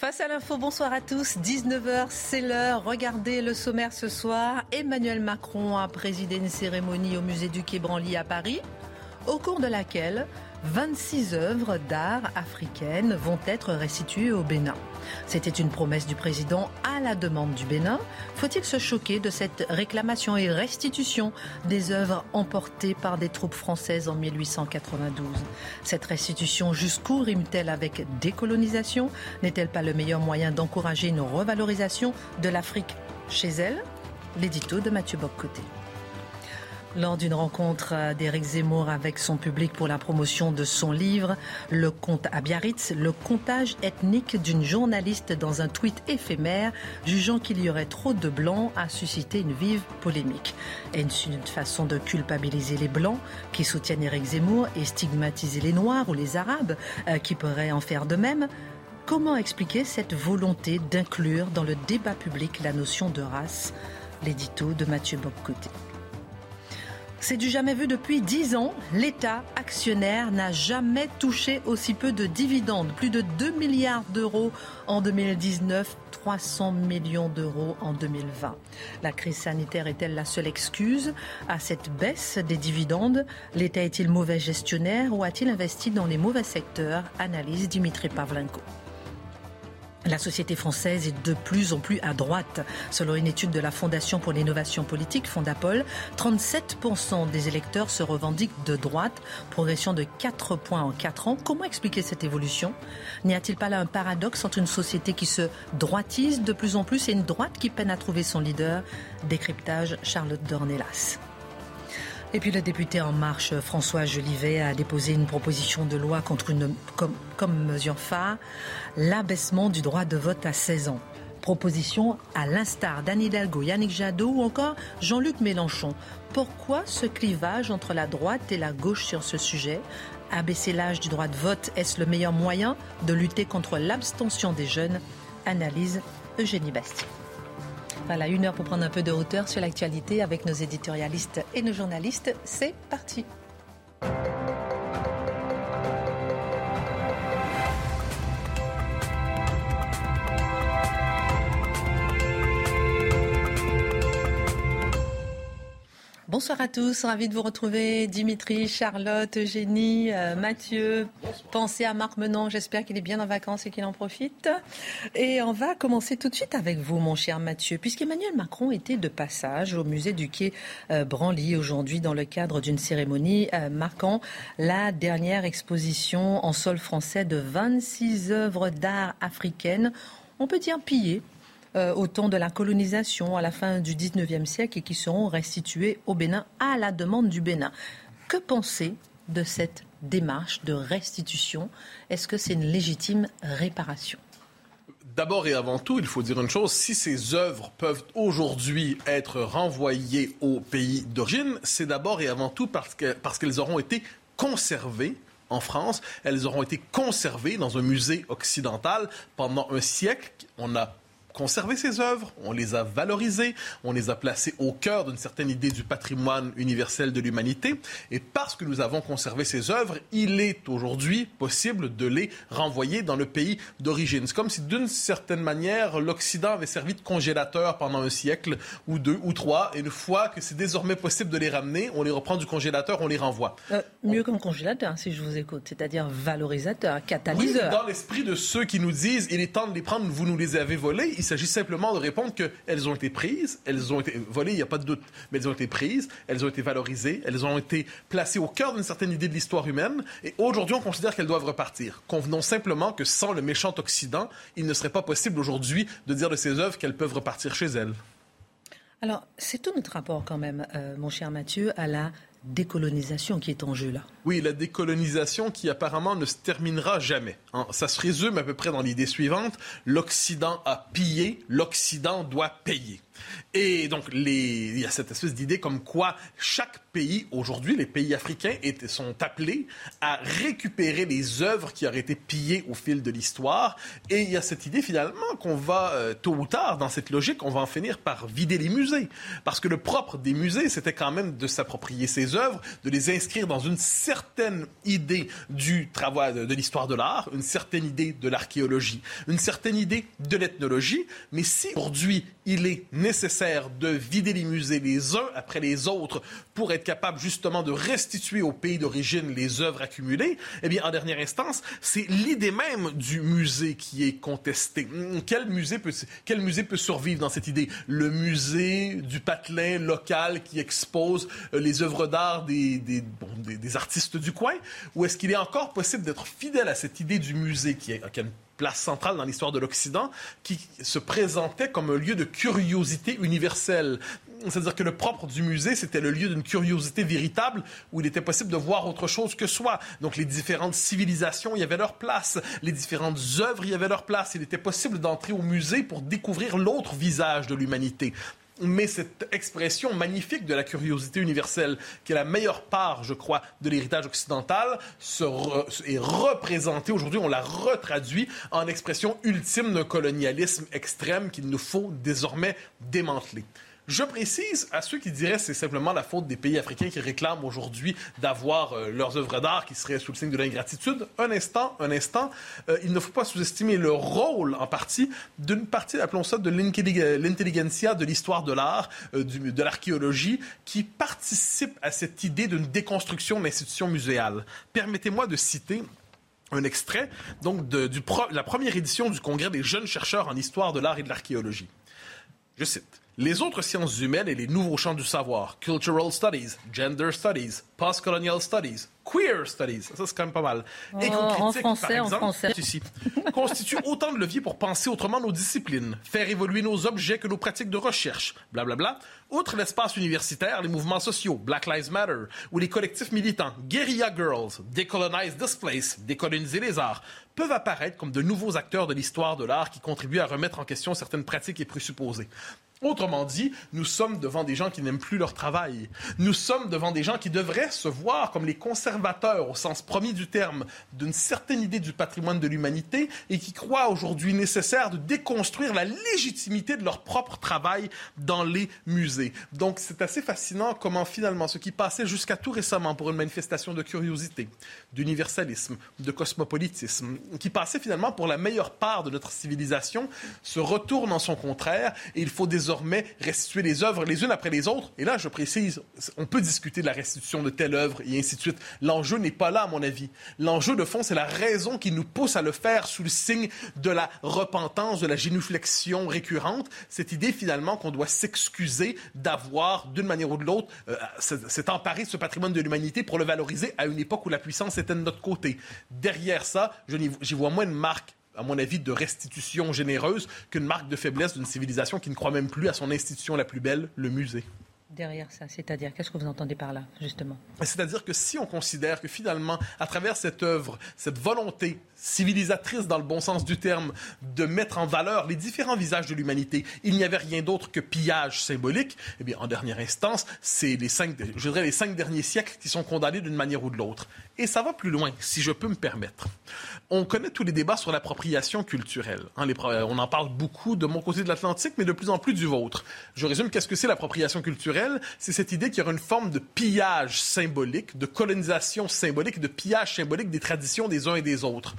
Face à l'info, bonsoir à tous. 19h, c'est l'heure. Regardez le sommaire ce soir. Emmanuel Macron a présidé une cérémonie au musée du Quai Branly à Paris, au cours de laquelle 26 œuvres d'art africaines vont être restituées au Bénin. C'était une promesse du président à la demande du Bénin. Faut-il se choquer de cette réclamation et restitution des œuvres emportées par des troupes françaises en 1892 Cette restitution jusqu'où rime-t-elle avec décolonisation? N'est-elle pas le meilleur moyen d'encourager une revalorisation de l'Afrique chez elle? L'édito de Mathieu Boccoté. Lors d'une rencontre d'Éric Zemmour avec son public pour la promotion de son livre Le compte à Biarritz, le comptage ethnique d'une journaliste dans un tweet éphémère jugeant qu'il y aurait trop de blancs a suscité une vive polémique. Et une façon de culpabiliser les blancs qui soutiennent Éric Zemmour et stigmatiser les noirs ou les arabes euh, qui pourraient en faire de même. Comment expliquer cette volonté d'inclure dans le débat public la notion de race? L'édito de Mathieu Bobcoté. C'est du jamais vu depuis 10 ans. L'État actionnaire n'a jamais touché aussi peu de dividendes. Plus de 2 milliards d'euros en 2019, 300 millions d'euros en 2020. La crise sanitaire est-elle la seule excuse à cette baisse des dividendes? L'État est-il mauvais gestionnaire ou a-t-il investi dans les mauvais secteurs? Analyse Dimitri Pavlenko. La société française est de plus en plus à droite. Selon une étude de la Fondation pour l'innovation politique, Fondapol, 37% des électeurs se revendiquent de droite, progression de 4 points en 4 ans. Comment expliquer cette évolution? N'y a-t-il pas là un paradoxe entre une société qui se droitise de plus en plus et une droite qui peine à trouver son leader? Décryptage Charlotte Dornelas. Et puis le député En Marche, François Jolivet, a déposé une proposition de loi contre une, comme, mesure phare, l'abaissement du droit de vote à 16 ans. Proposition à l'instar d'Anne Hidalgo, Yannick Jadot ou encore Jean-Luc Mélenchon. Pourquoi ce clivage entre la droite et la gauche sur ce sujet? Abaisser l'âge du droit de vote, est-ce le meilleur moyen de lutter contre l'abstention des jeunes? Analyse Eugénie Bastien. Voilà, une heure pour prendre un peu de hauteur sur l'actualité avec nos éditorialistes et nos journalistes. C'est parti. Bonsoir à tous, ravi de vous retrouver. Dimitri, Charlotte, Eugénie, euh, Mathieu. Pensez à Marc Menon, j'espère qu'il est bien en vacances et qu'il en profite. Et on va commencer tout de suite avec vous, mon cher Mathieu, puisqu'Emmanuel Macron était de passage au musée du quai euh, Branly aujourd'hui dans le cadre d'une cérémonie euh, marquant la dernière exposition en sol français de 26 œuvres d'art africaines. On peut dire pillées euh, au temps de la colonisation à la fin du 19e siècle et qui seront restitués au Bénin à la demande du Bénin. Que penser de cette démarche de restitution? Est-ce que c'est une légitime réparation? D'abord et avant tout, il faut dire une chose, si ces œuvres peuvent aujourd'hui être renvoyées au pays d'origine, c'est d'abord et avant tout parce qu'elles auront été conservées en France, elles auront été conservées dans un musée occidental pendant un siècle. On a conservé ces œuvres, on les a valorisées, on les a placées au cœur d'une certaine idée du patrimoine universel de l'humanité. Et parce que nous avons conservé ces œuvres, il est aujourd'hui possible de les renvoyer dans le pays d'origine. C'est comme si d'une certaine manière, l'Occident avait servi de congélateur pendant un siècle ou deux ou trois. Et une fois que c'est désormais possible de les ramener, on les reprend du congélateur, on les renvoie. Euh, mieux comme congélateur, si je vous écoute, c'est-à-dire valorisateur, catalyseur. dans l'esprit de ceux qui nous disent il est temps de les prendre, vous nous les avez volés, il s'agit simplement de répondre qu'elles ont été prises, elles ont été volées, il n'y a pas de doute, mais elles ont été prises, elles ont été valorisées, elles ont été placées au cœur d'une certaine idée de l'histoire humaine, et aujourd'hui on considère qu'elles doivent repartir. Convenons simplement que sans le méchant Occident, il ne serait pas possible aujourd'hui de dire de ces œuvres qu'elles peuvent repartir chez elles. Alors, c'est tout notre rapport quand même, euh, mon cher Mathieu, à la décolonisation qui est en jeu là. Oui, la décolonisation qui apparemment ne se terminera jamais. Hein. Ça se résume à peu près dans l'idée suivante. L'Occident a pillé, l'Occident doit payer. Et donc, il y a cette espèce d'idée comme quoi chaque pays, aujourd'hui, les pays africains sont appelés à récupérer les œuvres qui auraient été pillées au fil de l'histoire. Et il y a cette idée finalement qu'on va, euh, tôt ou tard, dans cette logique, on va en finir par vider les musées. Parce que le propre des musées, c'était quand même de s'approprier ces œuvres, de les inscrire dans une certaine idée du travail de, de l'histoire de l'art, une certaine idée de l'archéologie, une certaine idée de l'ethnologie. Mais si aujourd'hui, il est nécessaire de vider les musées les uns après les autres pour être capable justement de restituer au pays d'origine les œuvres accumulées, eh bien, en dernière instance, c'est l'idée même du musée qui est contestée. Quel musée peut, quel musée peut survivre dans cette idée? Le musée du patelin local qui expose euh, les œuvres d'art des, des, des, artistes du coin? Ou est-ce qu'il est encore possible d'être fidèle à cette idée du musée qui, est, qui a une place centrale dans l'histoire de l'Occident, qui se présentait comme un lieu de curiosité universelle. C'est-à-dire que le propre du musée, c'était le lieu d'une curiosité véritable où il était possible de voir autre chose que soi. Donc les différentes civilisations, il y avait leur place. Les différentes œuvres, y avait leur place. Il était possible d'entrer au musée pour découvrir l'autre visage de l'humanité mais cette expression magnifique de la curiosité universelle, qui est la meilleure part, je crois, de l'héritage occidental, se est représentée aujourd'hui, on la retraduit en expression ultime d'un colonialisme extrême qu'il nous faut désormais démanteler. Je précise à ceux qui diraient que c'est simplement la faute des pays africains qui réclament aujourd'hui d'avoir euh, leurs œuvres d'art qui seraient sous le signe de l'ingratitude. Un instant, un instant, euh, il ne faut pas sous-estimer le rôle en partie d'une partie, appelons ça, de l'intelligentsia de l'histoire de l'art, euh, de l'archéologie, qui participe à cette idée d'une déconstruction de l'institution muséale. Permettez-moi de citer un extrait donc de la première édition du Congrès des jeunes chercheurs en histoire de l'art et de l'archéologie. Je cite. Les autres sciences humaines et les nouveaux champs du savoir, cultural studies, gender studies, post-colonial studies, queer studies, ça c'est quand même pas mal. Oh, en français, par exemple, en français. Ici, constituent autant de leviers pour penser autrement nos disciplines, faire évoluer nos objets que nos pratiques de recherche, blablabla. Bla, bla. Outre l'espace universitaire, les mouvements sociaux, Black Lives Matter, ou les collectifs militants, Guerrilla Girls, Decolonize This Place, Décoloniser les arts, peuvent apparaître comme de nouveaux acteurs de l'histoire de l'art qui contribuent à remettre en question certaines pratiques et présupposés. Autrement dit, nous sommes devant des gens qui n'aiment plus leur travail. Nous sommes devant des gens qui devraient se voir comme les conservateurs, au sens premier du terme, d'une certaine idée du patrimoine de l'humanité et qui croient aujourd'hui nécessaire de déconstruire la légitimité de leur propre travail dans les musées. Donc, c'est assez fascinant comment finalement ce qui passait jusqu'à tout récemment pour une manifestation de curiosité, d'universalisme, de cosmopolitisme, qui passait finalement pour la meilleure part de notre civilisation, se retourne en son contraire et il faut désormais restituer les œuvres les unes après les autres. Et là, je précise, on peut discuter de la restitution de telle œuvre et ainsi de suite. L'enjeu n'est pas là, à mon avis. L'enjeu de fond, c'est la raison qui nous pousse à le faire sous le signe de la repentance, de la génuflexion récurrente. Cette idée, finalement, qu'on doit s'excuser d'avoir, d'une manière ou de l'autre, euh, s'est emparé de ce patrimoine de l'humanité pour le valoriser à une époque où la puissance était de notre côté. Derrière ça, j'y vois moins une marque à mon avis, de restitution généreuse qu'une marque de faiblesse d'une civilisation qui ne croit même plus à son institution la plus belle, le musée derrière ça C'est-à-dire, qu'est-ce que vous entendez par là, justement? C'est-à-dire que si on considère que finalement, à travers cette œuvre, cette volonté civilisatrice dans le bon sens du terme, de mettre en valeur les différents visages de l'humanité, il n'y avait rien d'autre que pillage symbolique, eh bien, en dernière instance, c'est les cinq, je dirais les cinq derniers siècles qui sont condamnés d'une manière ou de l'autre. Et ça va plus loin, si je peux me permettre. On connaît tous les débats sur l'appropriation culturelle. Hein, on en parle beaucoup de mon côté de l'Atlantique, mais de plus en plus du vôtre. Je résume, qu'est-ce que c'est l'appropriation culturelle? C'est cette idée qu'il y aura une forme de pillage symbolique, de colonisation symbolique, de pillage symbolique des traditions des uns et des autres.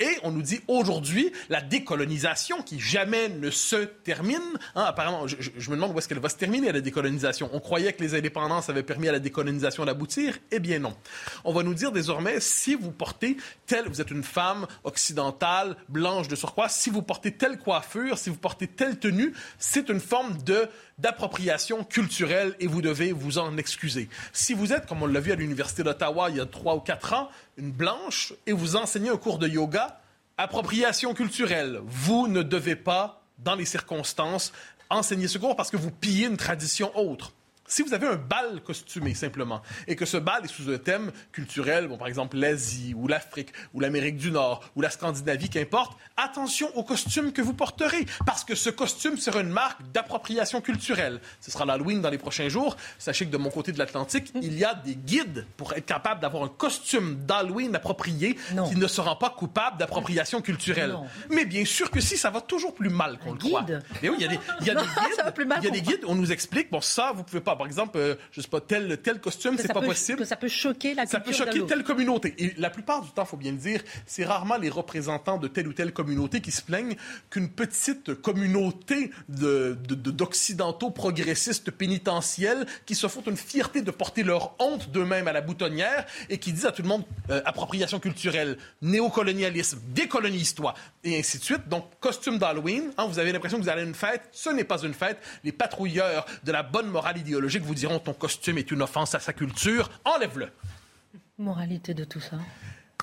Et on nous dit aujourd'hui, la décolonisation qui jamais ne se termine, hein, apparemment, je, me demande où est-ce qu'elle va se terminer, la décolonisation. On croyait que les indépendances avaient permis à la décolonisation d'aboutir. Eh bien non. On va nous dire désormais, si vous portez telle, vous êtes une femme occidentale, blanche de surcroît, si vous portez telle coiffure, si vous portez telle tenue, c'est une forme d'appropriation culturelle et vous devez vous en excuser. Si vous êtes, comme on l'a vu à l'Université d'Ottawa il y a trois ou quatre ans, une blanche et vous enseignez un cours de yoga, appropriation culturelle, vous ne devez pas, dans les circonstances, enseigner ce cours parce que vous pillez une tradition autre. Si vous avez un bal costumé simplement et que ce bal est sous un thème culturel, bon, par exemple l'Asie ou l'Afrique ou l'Amérique du Nord ou la Scandinavie, qu'importe, attention au costume que vous porterez parce que ce costume sera une marque d'appropriation culturelle. Ce sera l'Halloween dans les prochains jours. Sachez que de mon côté de l'Atlantique, il y a des guides pour être capable d'avoir un costume d'Halloween approprié qui ne sera pas coupable d'appropriation culturelle. Mais bien sûr que si, ça va toujours plus mal qu'on le croit. Mais oui, il y a des, il y a des guides. Il y a des guides, on nous explique, bon, ça, vous pouvez pas. Par exemple, euh, je sais pas, tel, tel costume, c'est pas possible. Que ça peut choquer la culture. Ça peut choquer telle communauté. Et la plupart du temps, il faut bien le dire, c'est rarement les représentants de telle ou telle communauté qui se plaignent qu'une petite communauté d'occidentaux de, progressistes pénitentiels qui se font une fierté de porter leur honte d'eux-mêmes à la boutonnière et qui disent à tout le monde euh, appropriation culturelle, néocolonialisme, décolonise-toi, et ainsi de suite. Donc, costume d'Halloween, hein, vous avez l'impression que vous allez à une fête, ce n'est pas une fête. Les patrouilleurs de la bonne morale idéologique vous diront ton costume est une offense à sa culture, enlève-le. Moralité de tout ça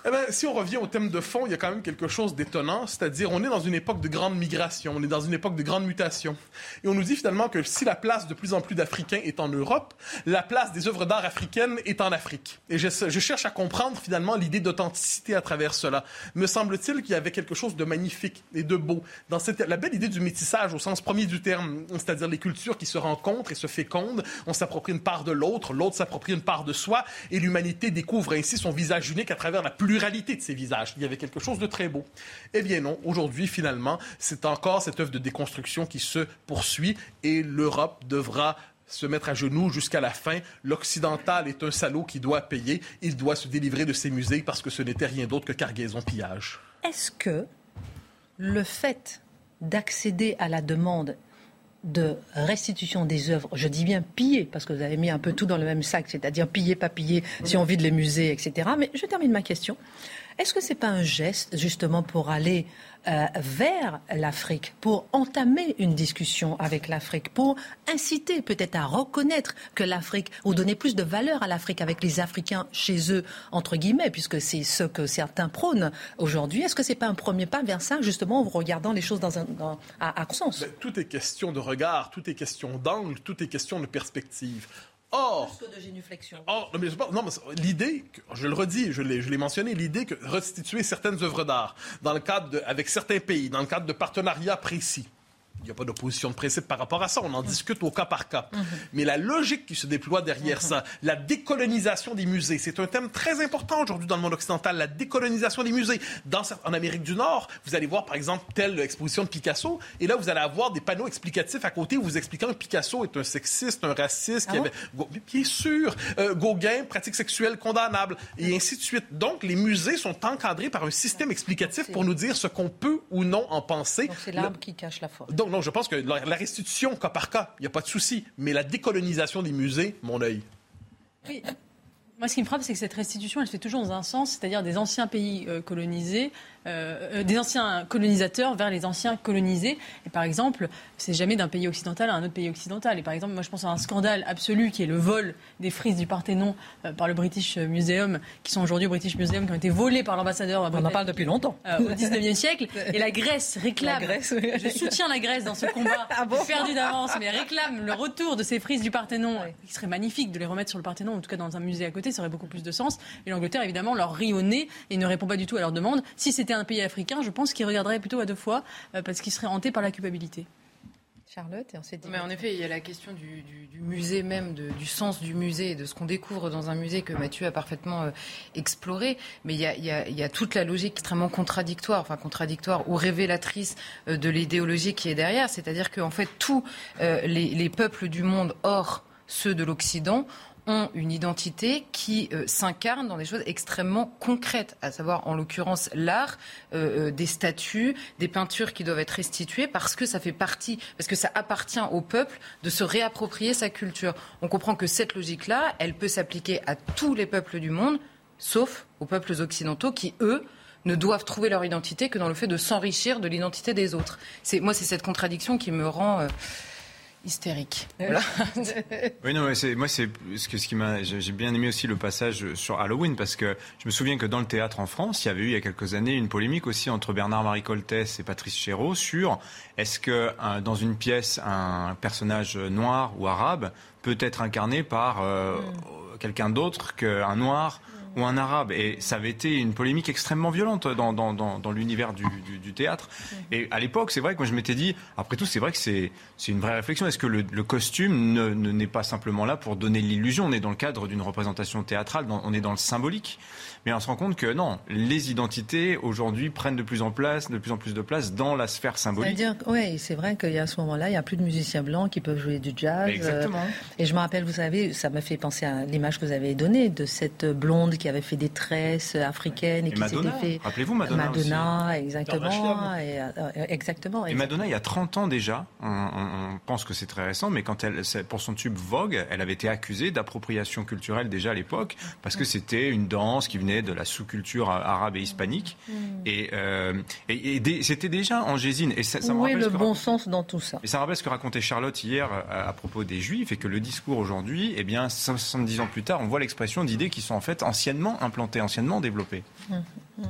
eh bien, si on revient au thème de fond, il y a quand même quelque chose d'étonnant, c'est-à-dire on est dans une époque de grande migration, on est dans une époque de grande mutation. Et on nous dit finalement que si la place de plus en plus d'Africains est en Europe, la place des œuvres d'art africaines est en Afrique. Et je, cherche à comprendre finalement l'idée d'authenticité à travers cela. Me semble-t-il qu'il y avait quelque chose de magnifique et de beau dans cette, la belle idée du métissage au sens premier du terme, c'est-à-dire les cultures qui se rencontrent et se fécondent, on s'approprie une part de l'autre, l'autre s'approprie une part de soi, et l'humanité découvre ainsi son visage unique à travers la pluralité de ses visages. Il y avait quelque chose de très beau. Eh bien non, aujourd'hui, finalement, c'est encore cette œuvre de déconstruction qui se poursuit et l'Europe devra se mettre à genoux jusqu'à la fin. L'occidental est un salaud qui doit payer. Il doit se délivrer de ses musées parce que ce n'était rien d'autre que cargaison pillage. Est-ce que le fait d'accéder à la demande de restitution des œuvres, je dis bien piller, parce que vous avez mis un peu tout dans le même sac, c'est-à-dire piller, pas piller, si on vide les musées, etc. Mais je termine ma question. Est-ce que ce n'est pas un geste justement pour aller euh, vers l'Afrique, pour entamer une discussion avec l'Afrique, pour inciter peut-être à reconnaître que l'Afrique, ou donner plus de valeur à l'Afrique avec les Africains chez eux, entre guillemets, puisque c'est ce que certains prônent aujourd'hui? Est-ce que ce n'est pas un premier pas vers ça, justement, en regardant les choses dans un, à, à sens? Ben, Tout est question de regard, tout est question d'angle, tout est question de perspective. Or, de génuflexion. Or, non, mais l'idée, je le redis, je l'ai, mentionné, l'idée que restituer certaines œuvres d'art dans le cadre de, avec certains pays, dans le cadre de partenariats précis, il n'y a pas d'opposition de principe par rapport à ça. On en discute au cas par cas. Mhm. Mais la logique qui se déploie derrière ça, la décolonisation des musées, c'est un thème très important aujourd'hui dans le monde occidental. La décolonisation des musées. Dans, en Amérique du Nord, vous allez voir, par exemple, telle exposition de Picasso, et là, vous allez avoir des panneaux explicatifs à côté où vous expliquant que Picasso est un sexiste, un raciste, ah qui avait... Bien sûr, euh, Gauguin, pratique sexuelle condamnable, et ainsi de suite. Donc, les musées sont encadrés par un système explicatif pour nous dire ce qu'on peut ou non en penser. c'est l'arbre qui cache la forêt non, je pense que la, restitution, cas par cas, il n'y a pas de souci. Mais la décolonisation des musées, mon œil. Oui. Moi, ce qui me frappe, c'est que cette restitution, elle se fait toujours dans un sens, c'est-à-dire des anciens pays euh, colonisés euh, euh, des anciens colonisateurs vers les anciens colonisés. Et par exemple, c'est jamais d'un pays occidental à un autre pays occidental. Et par exemple, moi je pense à un scandale absolu qui est le vol des frises du Parthénon euh, par le British Museum, qui sont aujourd'hui au British Museum, qui ont été volées par l'ambassadeur. On en parle depuis longtemps. au 19e siècle. Et la Grèce réclame. Je soutiens la Grèce dans ce combat ah perdu d'avance, mais réclame le retour de ces frises du Parthénon. Il serait magnifique de les remettre sur le Parthénon, en tout cas dans un musée à côté, ça aurait beaucoup plus de sens. Et l'Angleterre, évidemment, leur rit au nez et ne répond pas du tout à leur demande. Si c'était un pays africain, je pense qu'il regarderait plutôt à deux fois euh, parce qu'il serait hanté par la culpabilité. Charlotte, et ensuite. Mais en effet, il y a la question du, musée même, du sens du musée, de ce qu'on découvre dans un musée que Mathieu a parfaitement euh, exploré. Mais il y, a, toute la logique extrêmement contradictoire, enfin contradictoire ou révélatrice euh, de l'idéologie qui est derrière. C'est-à-dire qu'en fait, tous les peuples du monde, hors ceux de l'Occident, ont une identité qui euh, s'incarne dans des choses extrêmement concrètes, à savoir en l'occurrence l'art, euh, euh, des statues, des peintures qui doivent être restituées parce que ça fait partie, parce que ça appartient au peuple de se réapproprier sa culture. On comprend que cette logique-là, elle peut s'appliquer à tous les peuples du monde, sauf aux peuples occidentaux qui, eux, ne doivent trouver leur identité que dans le fait de s'enrichir de l'identité des autres. C'est, moi, c'est cette contradiction qui me rend hystérique. oui, non, c'est, moi, c'est ce, que, ce qui m'a. J'ai bien aimé aussi le passage sur Halloween parce que je me souviens que dans le théâtre en France, il y avait eu il y a quelques années une polémique aussi entre Bernard-Marie Coltès et Patrice Chéreau sur est-ce que dans une pièce, un personnage noir ou arabe peut être incarné par euh, mm. quelqu'un d'autre qu'un noir ou un arabe. Et ça avait été une polémique extrêmement violente dans, dans, dans, l'univers du, du, théâtre. Et à l'époque, c'est vrai que moi je m'étais dit, après tout, c'est vrai que c'est une vraie réflexion. Est-ce que le, le costume ne, n'est pas simplement là pour donner l'illusion? On est dans le cadre d'une représentation théâtrale, on est dans le symbolique. Mais on se rend compte que non, les identités aujourd'hui prennent de plus en place, de plus en plus de place dans la sphère symbolique. C'est-à-dire, oui, c'est vrai qu'il y a à ce moment-là, il n'y a plus de musiciens blancs qui peuvent jouer du jazz. Exactement. et je me rappelle, vous savez, ça m'a fait penser à l'image que vous avez donnée de cette blonde qui avait fait des tresses africaines et, qui s'était fait. Rappelez-vous Madonna. Madonna, exactement. Et, euh, exactement. Et Madonna, il y a 30 ans déjà, on, pense que c'est très récent, mais quand elle, pour son tube Vogue, elle avait été accusée d'appropriation culturelle déjà à l'époque, parce que c'était une danse qui venait de la sous-culture arabe et hispanique. Mm. Et, euh, et, c'était déjà en Gésine. Et ça, ça Où est le bon sens dans tout ça? Et ça rappelle ce que racontait Charlotte hier euh, à, propos des Juifs, et que le discours aujourd'hui, eh bien, 70 ans plus tard, on voit l'expression d'idées qui sont en fait anciennement implantées, anciennement développées. Mm, mm.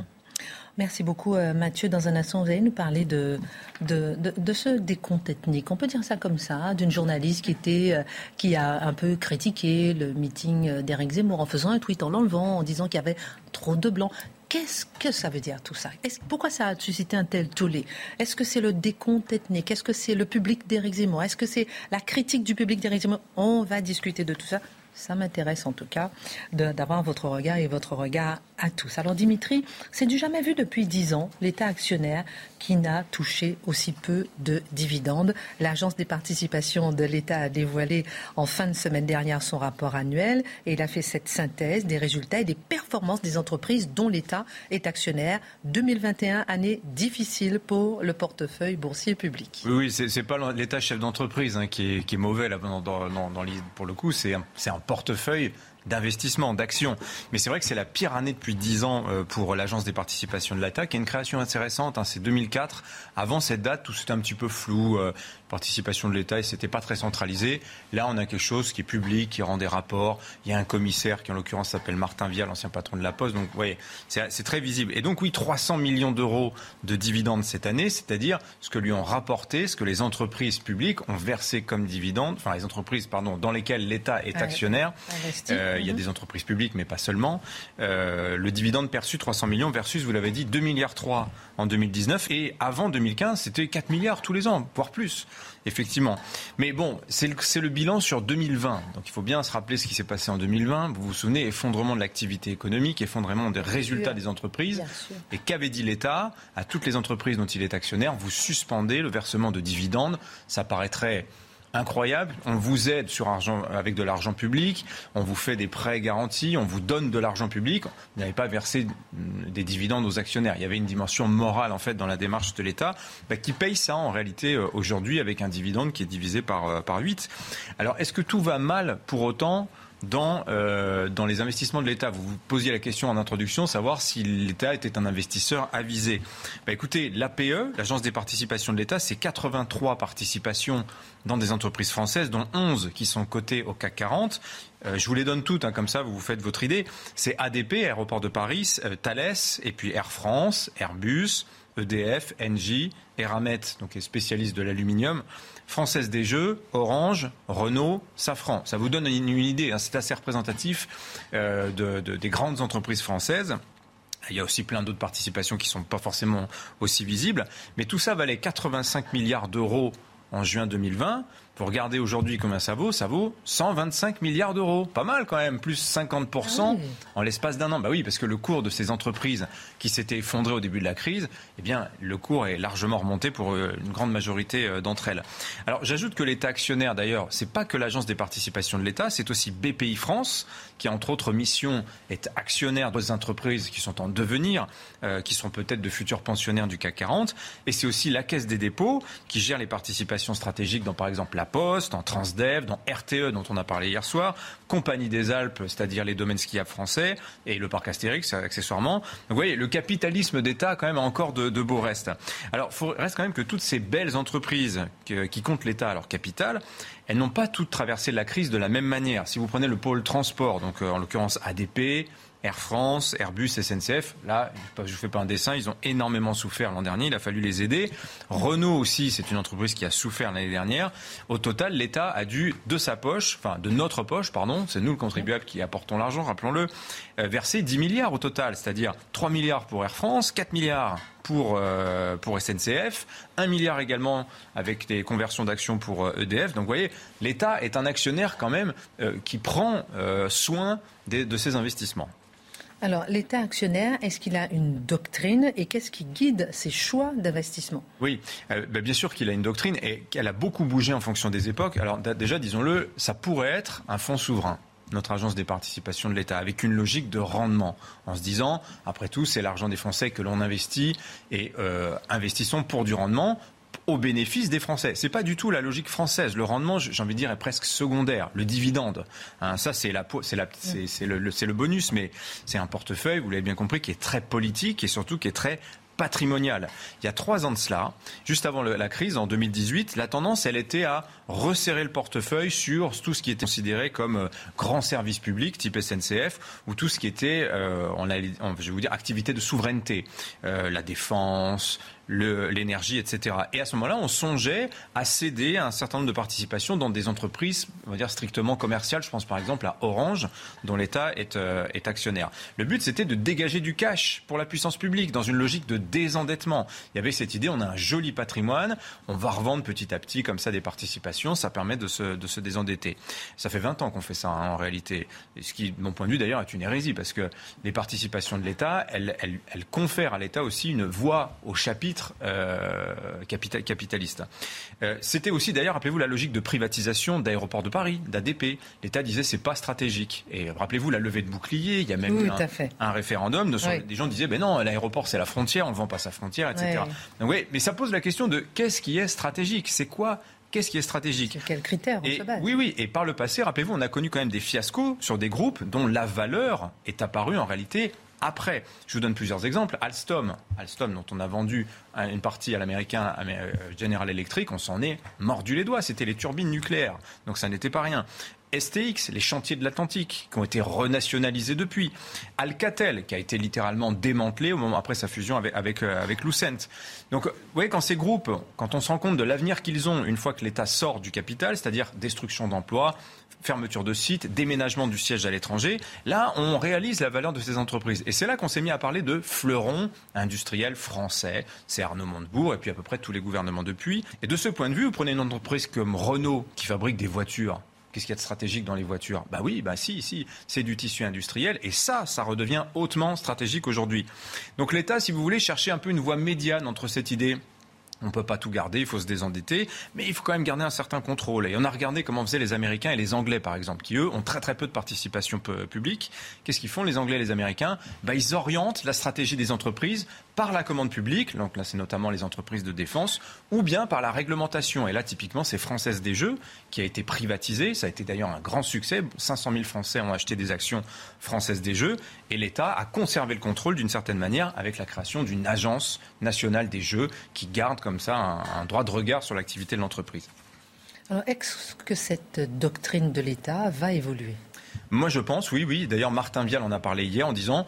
Merci beaucoup euh, Mathieu. Dans un instant, vous allez nous parler de, de, de, ce décompte ethnique. On peut dire ça comme ça, d'une journaliste qui, était, euh, qui a un peu critiqué le meeting euh, d'Éric Zemmour en faisant un tweet, en l'enlevant, en disant qu'il y avait trop de blancs. Qu'est-ce que ça veut dire tout ça? Pourquoi ça a suscité un tel tollé? Est-ce que c'est le décompte ethnique? Est-ce que c'est le public d'Éric Zemmour? Est-ce que c'est la critique du public d'Éric Zemmour? On va discuter de tout ça ça m'intéresse en tout cas d'avoir votre regard et votre regard à tous. Alors Dimitri, c'est du jamais vu depuis dix ans, l'État actionnaire qui n'a touché aussi peu de dividendes. L'Agence des participations de l'État a dévoilé en fin de semaine dernière son rapport annuel et il a fait cette synthèse des résultats et des performances des entreprises dont l'État est actionnaire. 2021, année difficile pour le portefeuille boursier public. Oui, oui c'est pas l'État chef d'entreprise hein, qui, est, mauvais là, pour le coup, c'est un portefeuille d'investissement, d'action. Mais c'est vrai que c'est la pire année depuis 10 ans euh, pour l'Agence des participations de l'ATA, qui est une création récente, hein, c'est 2004. Avant cette date, tout c'était un petit peu flou. Participation de l'État et c'était pas très centralisé. Là, on a quelque chose qui est public, qui rend des rapports. Il y a un commissaire qui, en l'occurrence, s'appelle Martin Vial, l'ancien patron de la Poste. Donc, vous voyez, c'est très visible. Et donc, oui, 300 millions d'euros de dividendes cette année, c'est-à-dire ce que lui ont rapporté, ce que les entreprises publiques ont versé comme dividendes, enfin, les entreprises, pardon, dans lesquelles l'État est actionnaire. Euh, il y a mhm. des entreprises publiques, mais pas seulement. Euh, le dividende perçu, 300 millions versus, vous l'avez dit, 2 milliards 3 en 2019. Et avant 2015, c'était 4 milliards tous les ans, voire plus effectivement. Mais bon, c'est le, bilan sur 2020. Donc il faut bien se rappeler ce qui s'est passé en 2020. Vous vous souvenez, effondrement de l'activité économique, effondrement des résultats des entreprises. Et qu'avait dit l'État à toutes les entreprises dont il est actionnaire? Vous suspendez le versement de dividendes. Ça paraîtrait incroyable. On vous aide sur argent, avec de l'argent public, on vous fait des prêts garantis, on vous donne de l'argent public. Vous n'avez pas versé des dividendes aux actionnaires. Il y avait une dimension morale en fait dans la démarche de l'État bah, qui paye ça en réalité euh, aujourd'hui avec un dividende qui est divisé par, euh, par 8. Alors est-ce que tout va mal pour autant dans, euh, dans les investissements de l'État. Vous vous posiez la question en introduction, savoir si l'État était un investisseur avisé. Bah, écoutez, l'APE, l'Agence des participations de l'État, c'est 83 participations dans des entreprises françaises, dont 11 qui sont cotées au CAC 40. Euh, je vous les donne toutes, hein, comme ça vous vous faites votre idée. C'est ADP, Aéroport de Paris, euh, Thales, et puis Air France, Airbus, EDF, Engie, Eramet, donc les spécialistes de l'aluminium, Française des Jeux, Orange, Renault, Safran. Ça vous donne une, idée, hein, c'est assez représentatif euh, des grandes entreprises françaises. Il y a aussi plein d'autres participations qui ne sont pas forcément aussi visibles. Mais tout ça valait 85 milliards d'euros en juin 2020. Vous regardez aujourd'hui combien ça vaut, ça vaut 125 milliards d'euros. Pas mal quand même, plus 50% ah en l'espace d'un an. Bah oui, parce que le cours de ces entreprises qui s'étaient effondrées au début de la crise, eh bien, le cours est largement remonté pour euh, une grande majorité euh, d'entre elles. Alors, j'ajoute que l'État actionnaire, d'ailleurs, c'est pas que l'Agence des participations de l'État, c'est aussi BPI France, qui, entre autres missions, est actionnaire des entreprises qui sont en devenir, euh, qui sont peut-être de futurs pensionnaires du CAC 40. Et c'est aussi la Caisse des dépôts, qui gère les participations stratégiques dans, par exemple, la Poste, dans Transdev, dans RTE dont on a parlé hier soir, Compagnie des Alpes, c'est-à-dire les domaines skiables français, et le parc Astérix accessoirement. Donc vous voyez, le capitalisme d'État a quand même encore de, beaux restes. Alors il reste quand même que toutes ces belles entreprises qui comptent l'État à leur capital, elles n'ont pas toutes traversé la crise de la même manière. Si vous prenez le pôle transport, donc euh, en l'occurrence ADP, Air France, Airbus, SNCF, là, je ne vous fais pas un dessin, ils ont énormément souffert l'an dernier, il a fallu les aider. Renault aussi, c'est une entreprise qui a souffert l'année dernière. Au total, l'État a dû, de sa poche, enfin de notre poche, pardon, c'est nous le contribuable qui apportons l'argent, rappelons-le, euh, verser 10 milliards au total, c'est-à-dire 3 milliards pour Air France, 4 milliards pour, euh, pour SNCF, 1 milliard également avec des conversions d'actions pour EDF. Euh, e Donc vous voyez, l'État est un actionnaire quand même qui prend soin de ses investissements. Alors, l'État actionnaire, est-ce qu'il a une doctrine et qu'est-ce qui guide ses choix d'investissement? Oui, euh, bah, bien sûr qu'il a une doctrine et qu'elle a beaucoup bougé en fonction des époques. Alors, déjà, disons-le, ça pourrait être un fonds souverain notre agence des participations de l'État, avec une logique de rendement, en se disant, après tout, c'est l'argent des Français que l'on investit, et euh, investissons pour du rendement, au bénéfice des Français. C'est pas du tout la logique française. Le rendement, j'ai envie de dire, est presque secondaire. Le dividende, hein, ça c'est la, c'est la, c'est le, le bonus, mais c'est un portefeuille, vous l'avez bien compris, qui est très politique et surtout qui est très patrimonial. Il y a trois ans de cela, juste avant la crise, en 2018, la tendance, elle était à resserrer le portefeuille sur tout ce qui était considéré comme euh, grand service public, type SNCF, ou tout ce qui était, euh, je vais vous dire, activité de souveraineté, euh, la défense, l'énergie, etc. Et à ce moment-là, on songeait à céder un certain nombre de participations dans des entreprises, on va dire strictement commerciales. Je pense par exemple à Orange, dont l'État est, euh, est, actionnaire. Le but, c'était de dégager du cash pour la puissance publique dans une logique de désendettement. Il y avait cette idée, on a un joli patrimoine, on va revendre petit à petit comme ça des participations, ça permet de se, de se désendetter. Ça fait 20 ans qu'on fait ça hein, en réalité. ce qui, de mon point de vue d'ailleurs, est une hérésie parce que les participations de l'État, elles confèrent à l'État aussi une voix au chapitre euh, capitaliste. Euh, c'était aussi d'ailleurs, rappelez-vous, la logique de privatisation d'aéroports de Paris, d'ADP. L'État disait c'est pas stratégique. Et rappelez-vous la levée de bouclier, il y a même eu un, référendum. Des gens disaient ben non, l'aéroport c'est la frontière, on ne vend pas sa frontière, etc. oui, mais ça pose la question de qu'est-ce qui est stratégique? C'est quoi? Qu'est-ce qui est stratégique? Quels critères on se base? Oui, oui. Et par le passé, rappelez-vous, on a connu quand même des fiascos sur des groupes dont la valeur est apparue en réalité après. Je vous donne plusieurs exemples. Alstom, Alstom dont on a vendu une partie à l'américain euh, General Electric, on s'en est mordu les doigts. C'était les turbines nucléaires, donc ça n'était pas rien. STX, les chantiers de l'Atlantique, qui ont été renationalisés depuis. Alcatel, qui a été littéralement démantelé au moment après sa fusion avec, avec, euh, avec Lucent. Donc, vous voyez, quand ces groupes, quand on se rend compte de l'avenir qu'ils ont une fois que l'État sort du capital, c'est-à-dire destruction d'emplois, fermeture de sites, déménagement du siège à l'étranger. Là, on réalise la valeur de ces entreprises. Et c'est là qu'on s'est mis à parler de fleurons industriels français. C'est Arnaud Montebourg et puis à peu près tous les gouvernements depuis. Et de ce point de vue, vous prenez une entreprise comme Renault qui fabrique des voitures. Qu'est-ce qu'il y a de stratégique dans les voitures? Bah oui, bah si, si, c'est du tissu industriel et ça, ça redevient hautement stratégique aujourd'hui. Donc l'État, si vous voulez, chercher un peu une voie médiane entre cette idée on ne peut pas tout garder, il faut se désendetter, mais il faut quand même garder un certain contrôle. Et on a regardé comment faisaient les Américains et les Anglais, par exemple, qui, eux, ont très très peu de participation publique. Qu'est-ce qu'ils font, les Anglais et les Américains? Bah, Ils orientent la stratégie des entreprises par la commande publique, donc là c'est notamment les entreprises de défense, ou bien par la réglementation. Et là, typiquement, c'est Française des Jeux qui a été privatisée. Ça a été d'ailleurs un grand succès. 500 000 Français ont acheté des actions Françaises des Jeux. Et l'État a conservé le contrôle d'une certaine manière avec la création d'une agence nationale des Jeux qui garde comme ça un, droit de regard sur l'activité de l'entreprise. Alors, est-ce que cette doctrine de l'État va évoluer? Moi, je pense, oui, oui. D'ailleurs, Martin Vial en a parlé hier en disant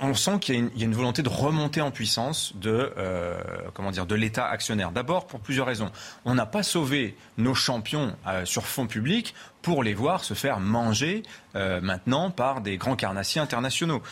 on sent qu'il y, a une volonté de remonter en puissance de, euh, comment dire, de l'État actionnaire. D'abord pour plusieurs raisons. On n'a pas sauvé nos champions euh, sur fonds publics pour les voir se faire manger euh, maintenant par des grands carnassiers internationaux.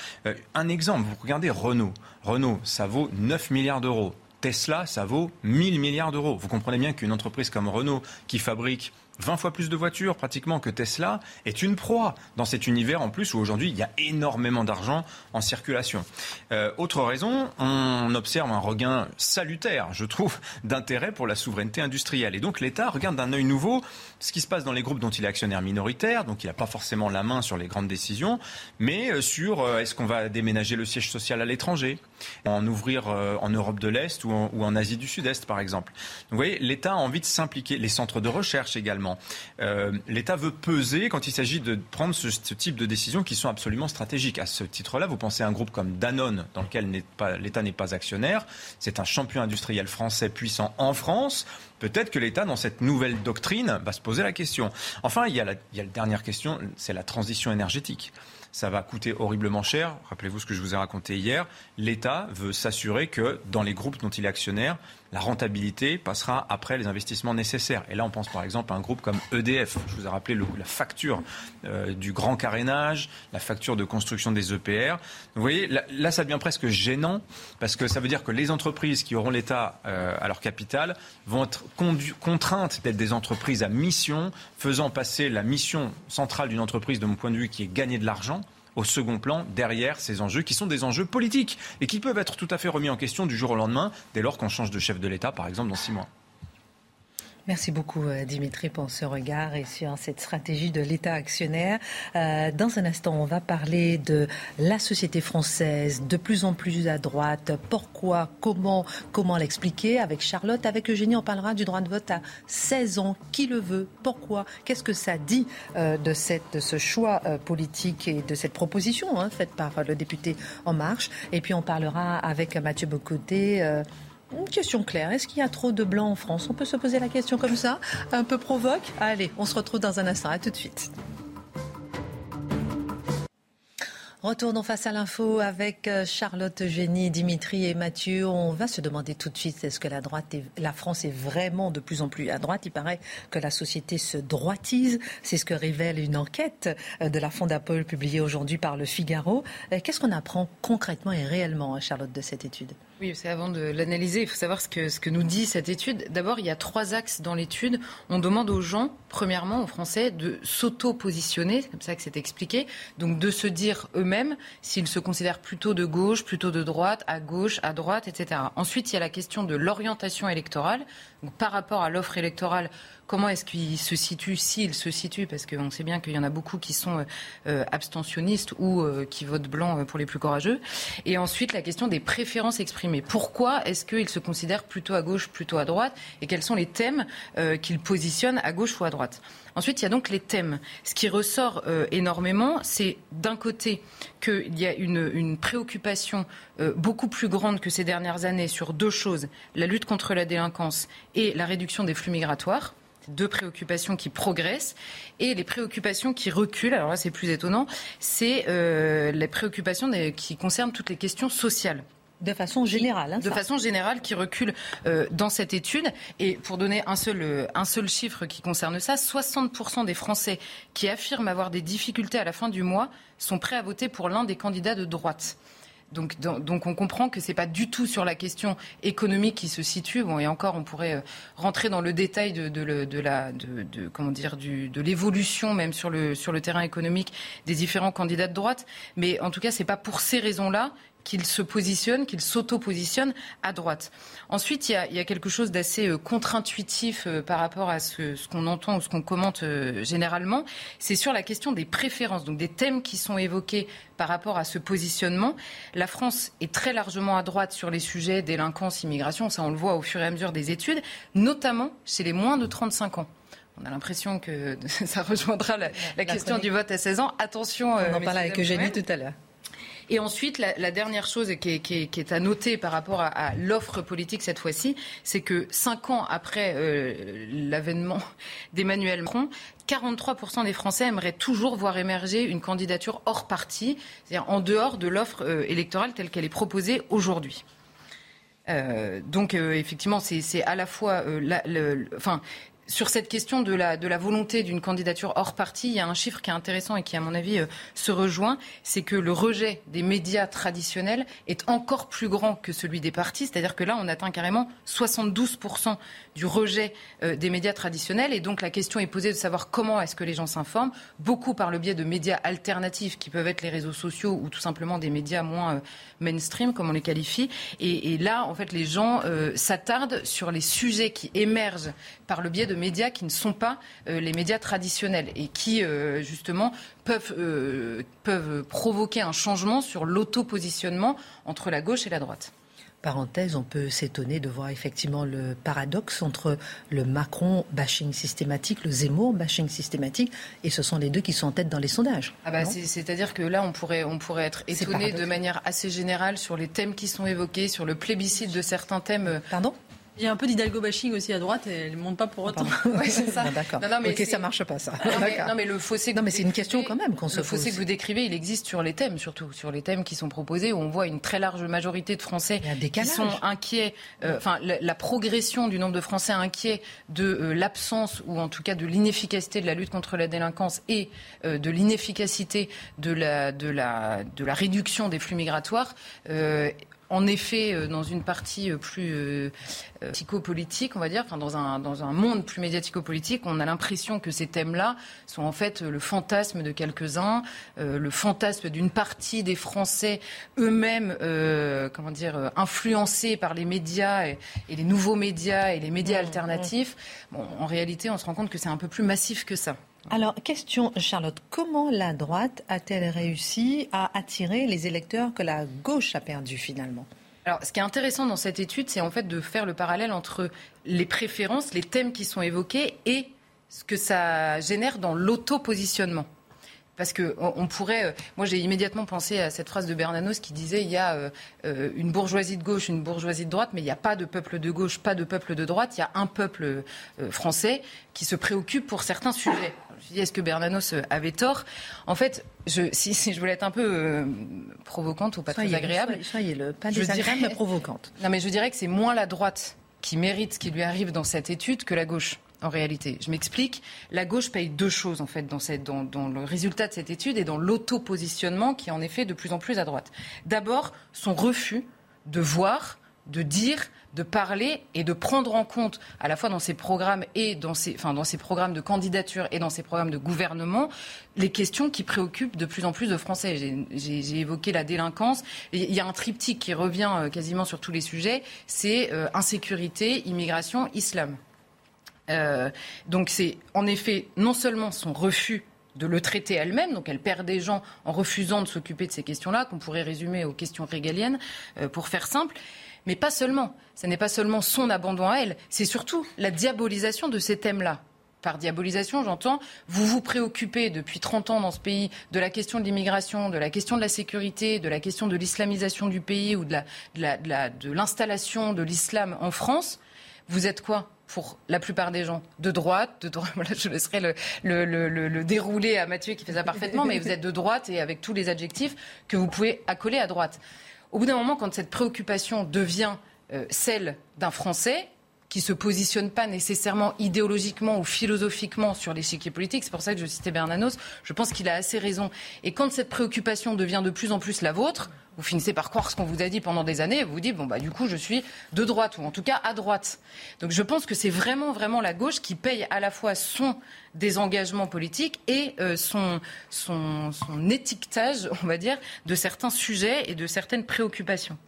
un exemple, vous regardez Renault. Renault, ça vaut 9 milliards d'euros. Tesla, ça vaut 1000 milliards d'euros. Vous comprenez bien qu'une entreprise comme Renault, qui fabrique 20 fois plus de voitures pratiquement que Tesla, est une proie dans cet univers en plus où aujourd'hui il y a énormément d'argent en circulation. Euh, autre raison, on observe un regain salutaire, je trouve, d'intérêt pour la souveraineté industrielle. Et donc l'État regarde d'un œil nouveau ce qui se passe dans les groupes dont il est actionnaire minoritaire, donc il n'a pas forcément la main sur les grandes décisions, mais euh, sur euh, est-ce qu'on va déménager le siège social à l'étranger, en ouvrir en Europe de l'Est ou en, Asie du Sud-Est par exemple. Vous voyez, l'État a envie de s'impliquer, les centres de recherche également également. Euh, L'État veut peser quand il s'agit de prendre ce, ce, type de décisions qui sont absolument stratégiques. À ce titre-là, vous pensez à un groupe comme Danone, dans lequel l'État n'est pas actionnaire. C'est un champion industriel français puissant en France. Peut-être que l'État, dans cette nouvelle doctrine, va se poser la question. Enfin, il y a la, dernière question, c'est la transition énergétique ça va coûter horriblement cher. Rappelez-vous ce que je vous ai raconté hier. L'État veut s'assurer que dans les groupes dont il est actionnaire, la rentabilité passera après les investissements nécessaires. Et là, on pense par exemple à un groupe comme EDF. Je vous ai rappelé la facture euh, du grand carénage, la facture de construction des EPR. Vous voyez, là, là, ça devient presque gênant parce que ça veut dire que les entreprises qui auront l'État euh, à leur capital vont être contraintes d'être des entreprises à mission, faisant passer la mission centrale d'une entreprise, de mon point de vue, qui est gagner de l'argent au second plan derrière ces enjeux qui sont des enjeux politiques et qui peuvent être tout à fait remis en question du jour au lendemain dès lors qu'on change de chef de l'État, par exemple, dans six mois. Merci beaucoup euh, Dimitri pour ce regard et sur cette stratégie de l'État actionnaire. Euh, dans un instant, on va parler de la société française de plus en plus à droite. Pourquoi Comment Comment l'expliquer Avec Charlotte, avec Eugénie, on parlera du droit de vote à 16 ans. Qui le veut? Pourquoi? Qu'est-ce que ça dit euh, de, cette, de ce choix politique et de cette proposition hein, faite par le député En Marche? Et puis on parlera avec Mathieu Bocoté. Une question claire. Est-ce qu'il y a trop de blancs en France? On peut se poser la question comme ça, un peu provoque. Allez, on se retrouve dans un instant. À tout de suite. Retournons face à l'info avec euh, Charlotte Génie, Dimitri et Mathieu. On va se demander tout de suite est-ce que la droite, la France est vraiment de plus en plus à droite? Il paraît que la société se droitise. C'est ce que révèle une enquête euh, de la Fondapol publiée aujourd'hui par Le Figaro. Euh, qu'est-ce qu'on apprend concrètement et réellement, Charlotte, de cette étude? Oui, c'est avant de l'analyser, il faut savoir ce que, ce que nous dit cette étude. D'abord, il y a trois axes dans l'étude. On demande aux gens, premièrement, aux Français, de s'auto-positionner, c'est comme ça que c'est expliqué, donc de se dire eux-mêmes s'ils se considèrent plutôt de gauche, plutôt de droite, à gauche, à droite, etc. Ensuite, il y a la question de l'orientation électorale. Par rapport à l'offre électorale, comment est-ce qu'il se situe, s'il se situe, parce qu'on sait bien qu'il y en a beaucoup qui sont euh, abstentionnistes ou euh, qui votent blanc euh, pour les plus courageux. Et ensuite, la question des préférences exprimées. Pourquoi est-ce qu'il se considère plutôt à gauche, plutôt à droite? Et quels sont les thèmes euh, qu'il positionne à gauche ou à droite? Ensuite, il y a donc les thèmes. Ce qui ressort euh, énormément, c'est d'un côté qu'il y a une, préoccupation euh, beaucoup plus grande que ces dernières années sur deux choses la lutte contre la délinquance et la réduction des flux migratoires deux préoccupations qui progressent et les préoccupations qui reculent. Alors là, c'est plus étonnant. C'est euh, les préoccupations des, qui concernent toutes les questions sociales. De façon générale. Hein, de ça. façon générale, qui recule euh, dans cette étude. Et pour donner un seul, euh, un seul chiffre qui concerne ça, 60% des Français qui affirment avoir des difficultés à la fin du mois sont prêts à voter pour l'un des candidats de droite. Donc, donc, on comprend que c'est pas du tout sur la question économique qui se situe. Bon, et encore, on pourrait euh, rentrer dans le détail de, la, comment dire, de l'évolution même sur le sur le terrain économique des différents candidats de droite. Mais en tout cas, c'est pas pour ces raisons-là qu'il se positionne, qu'il s'auto-positionne à droite. Ensuite, il y a, il y a quelque chose d'assez euh, contre-intuitif euh, par rapport à ce, ce qu'on entend ou ce qu'on commente euh, généralement. C'est sur la question des préférences, donc des thèmes qui sont évoqués par rapport à ce positionnement. La France est très largement à droite sur les sujets délinquance, immigration. Ça, on le voit au fur et à mesure des études, notamment chez les moins de 35 ans. On a l'impression que ça rejoindra la, la, la question du vote à 16 ans. Attention. On en parlait avec Eugénie tout à l'heure. Et ensuite, la, dernière chose qui est, à noter par rapport à, l'offre politique cette fois-ci, c'est que cinq ans après euh, l'avènement d'Emmanuel Macron, 43% des Français aimeraient toujours voir émerger une candidature hors parti, c'est-à-dire en dehors de l'offre euh, électorale telle qu'elle est proposée aujourd'hui. Euh, donc effectivement, c'est à la fois, le, sur cette question de la, volonté d'une candidature hors parti, il y a un chiffre qui est intéressant et qui, à mon avis, euh, se rejoint, c'est que le rejet des médias traditionnels est encore plus grand que celui des partis, c'est-à-dire que là, on atteint carrément 72% du rejet euh, des médias traditionnels, et donc la question est posée de savoir comment est-ce que les gens s'informent, beaucoup par le biais de médias alternatifs, qui peuvent être les réseaux sociaux ou tout simplement des médias moins euh, mainstream, comme on les qualifie, et, et là, en fait, les gens s'attardent sur les sujets qui émergent par le biais de médias qui ne sont pas euh, les médias traditionnels et qui, euh, justement, peuvent, euh, peuvent provoquer un changement sur l'auto-positionnement entre la gauche et la droite. Parenthèse, on peut s'étonner de voir effectivement le paradoxe entre le Macron bashing systématique, le Zemmour bashing systématique, et ce sont les deux qui sont en tête dans les sondages. Ah bah C'est-à-dire que là, on pourrait, on pourrait être étonné de manière assez générale sur les thèmes qui sont évoqués, sur le plébiscite de certains thèmes. Pardon? Il y a un peu d'Hidalgo bashing aussi à droite et elle ne monte pas pour autant. Oui, c'est ça. D'accord. Non, mais ok, ça marche pas ça. Non mais, le fossé. non mais c'est une question quand même qu'on se pose. Le fossé que vous décrivez, il existe sur les thèmes surtout, sur les thèmes qui sont proposés où on voit une très large majorité de Français qui sont inquiets. Euh, enfin, la, progression du nombre de Français inquiets de euh, l'absence ou en tout cas de l'inefficacité de la lutte contre la délinquance et euh, de l'inefficacité de la de la de la réduction des flux migratoires en effet, euh, dans une partie euh, plus euh, psychopolitique, on va dire, enfin dans un, dans un monde plus médiatico-politique, on a l'impression que ces thèmes-là sont en fait le fantasme de quelques-uns, le fantasme d'une partie des Français eux-mêmes, comment dire, influencés par les médias et, les nouveaux médias et les médias mmh, alternatifs. Mmh. Bon, en réalité, on se rend compte que c'est un peu plus massif que ça. Alors, question, Charlotte, comment la droite a-t-elle réussi à attirer les électeurs que la gauche a perdus finalement? Alors, ce qui est intéressant dans cette étude, c'est en fait de faire le parallèle entre les préférences, les thèmes qui sont évoqués et ce que ça génère dans l'auto-positionnement. Parce que on pourrait, euh, moi j'ai immédiatement pensé à cette phrase de Bernanos qui disait il y a euh, euh, une bourgeoisie de gauche, une bourgeoisie de droite, mais il n'y a pas de peuple de gauche, pas de peuple de droite. Il y a un peuple français qui se préoccupe pour certains sujets. Est-ce que Bernanos avait tort? En fait, je, si, je voulais être un peu provocante ou pas très agréable, soyez, le pas désagréable mais provocante. Non mais je dirais que c'est moins la droite qui mérite ce qui lui arrive dans cette étude que la gauche en réalité. Je m'explique. La gauche paye deux choses, en fait, dans, le résultat de cette étude et dans l'auto-positionnement qui est en effet de plus en plus à droite. D'abord, son refus de voir, de dire, de parler et de prendre en compte, à la fois dans ses programmes et dans ses programmes de candidature et dans ses programmes de gouvernement, les questions qui préoccupent de plus en plus de Français. J'ai évoqué la délinquance. Il y a un triptyque qui revient euh, quasiment sur tous les sujets, c'est euh, insécurité, immigration, islam. Euh, donc c'est en effet non seulement son refus de le traiter elle-même, donc elle perd des gens en refusant de s'occuper de ces questions-là, qu'on pourrait résumer aux questions régaliennes, euh, pour faire simple. Mais pas seulement. Ce n'est pas seulement son abandon à elle, c'est surtout la diabolisation de ces thèmes-là. Par diabolisation, j'entends, vous vous préoccupez depuis 30 ans dans ce pays de la question de l'immigration, de la question de la sécurité, de la question de l'islamisation du pays ou de l'installation de, de l'islam en France. Vous êtes quoi? Pour la plupart des gens de droite, de droite je laisserai le, le, dérouler à Mathieu qui fait ça parfaitement, mais vous êtes de droite et avec tous les adjectifs que vous pouvez accoler à droite. Au bout d'un moment, quand cette préoccupation devient euh, celle d'un Français, qui se positionne pas nécessairement idéologiquement ou philosophiquement sur l'échiquier politique. C'est pour ça que je citais Bernanos. Je pense qu'il a assez raison. Et quand cette préoccupation devient de plus en plus la vôtre, vous finissez par croire ce qu'on vous a dit pendant des années et vous vous dites, bon, bah, du coup, je suis de droite, ou en tout cas à droite. Donc je pense que c'est vraiment, vraiment la gauche qui paye à la fois son désengagement politique et euh, son, son, son étiquetage, on va dire, de certains sujets et de certaines préoccupations.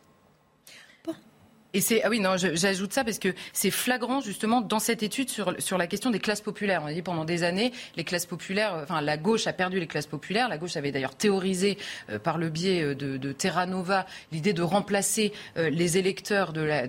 Et c'est ah oui non, j'ajoute ça parce que c'est flagrant justement dans cette étude sur sur la question des classes populaires. On a dit pendant des années les classes populaires, enfin la gauche a perdu les classes populaires. La gauche avait d'ailleurs théorisé euh, par le biais euh, de, de Terra Nova l'idée de remplacer euh, les électeurs de la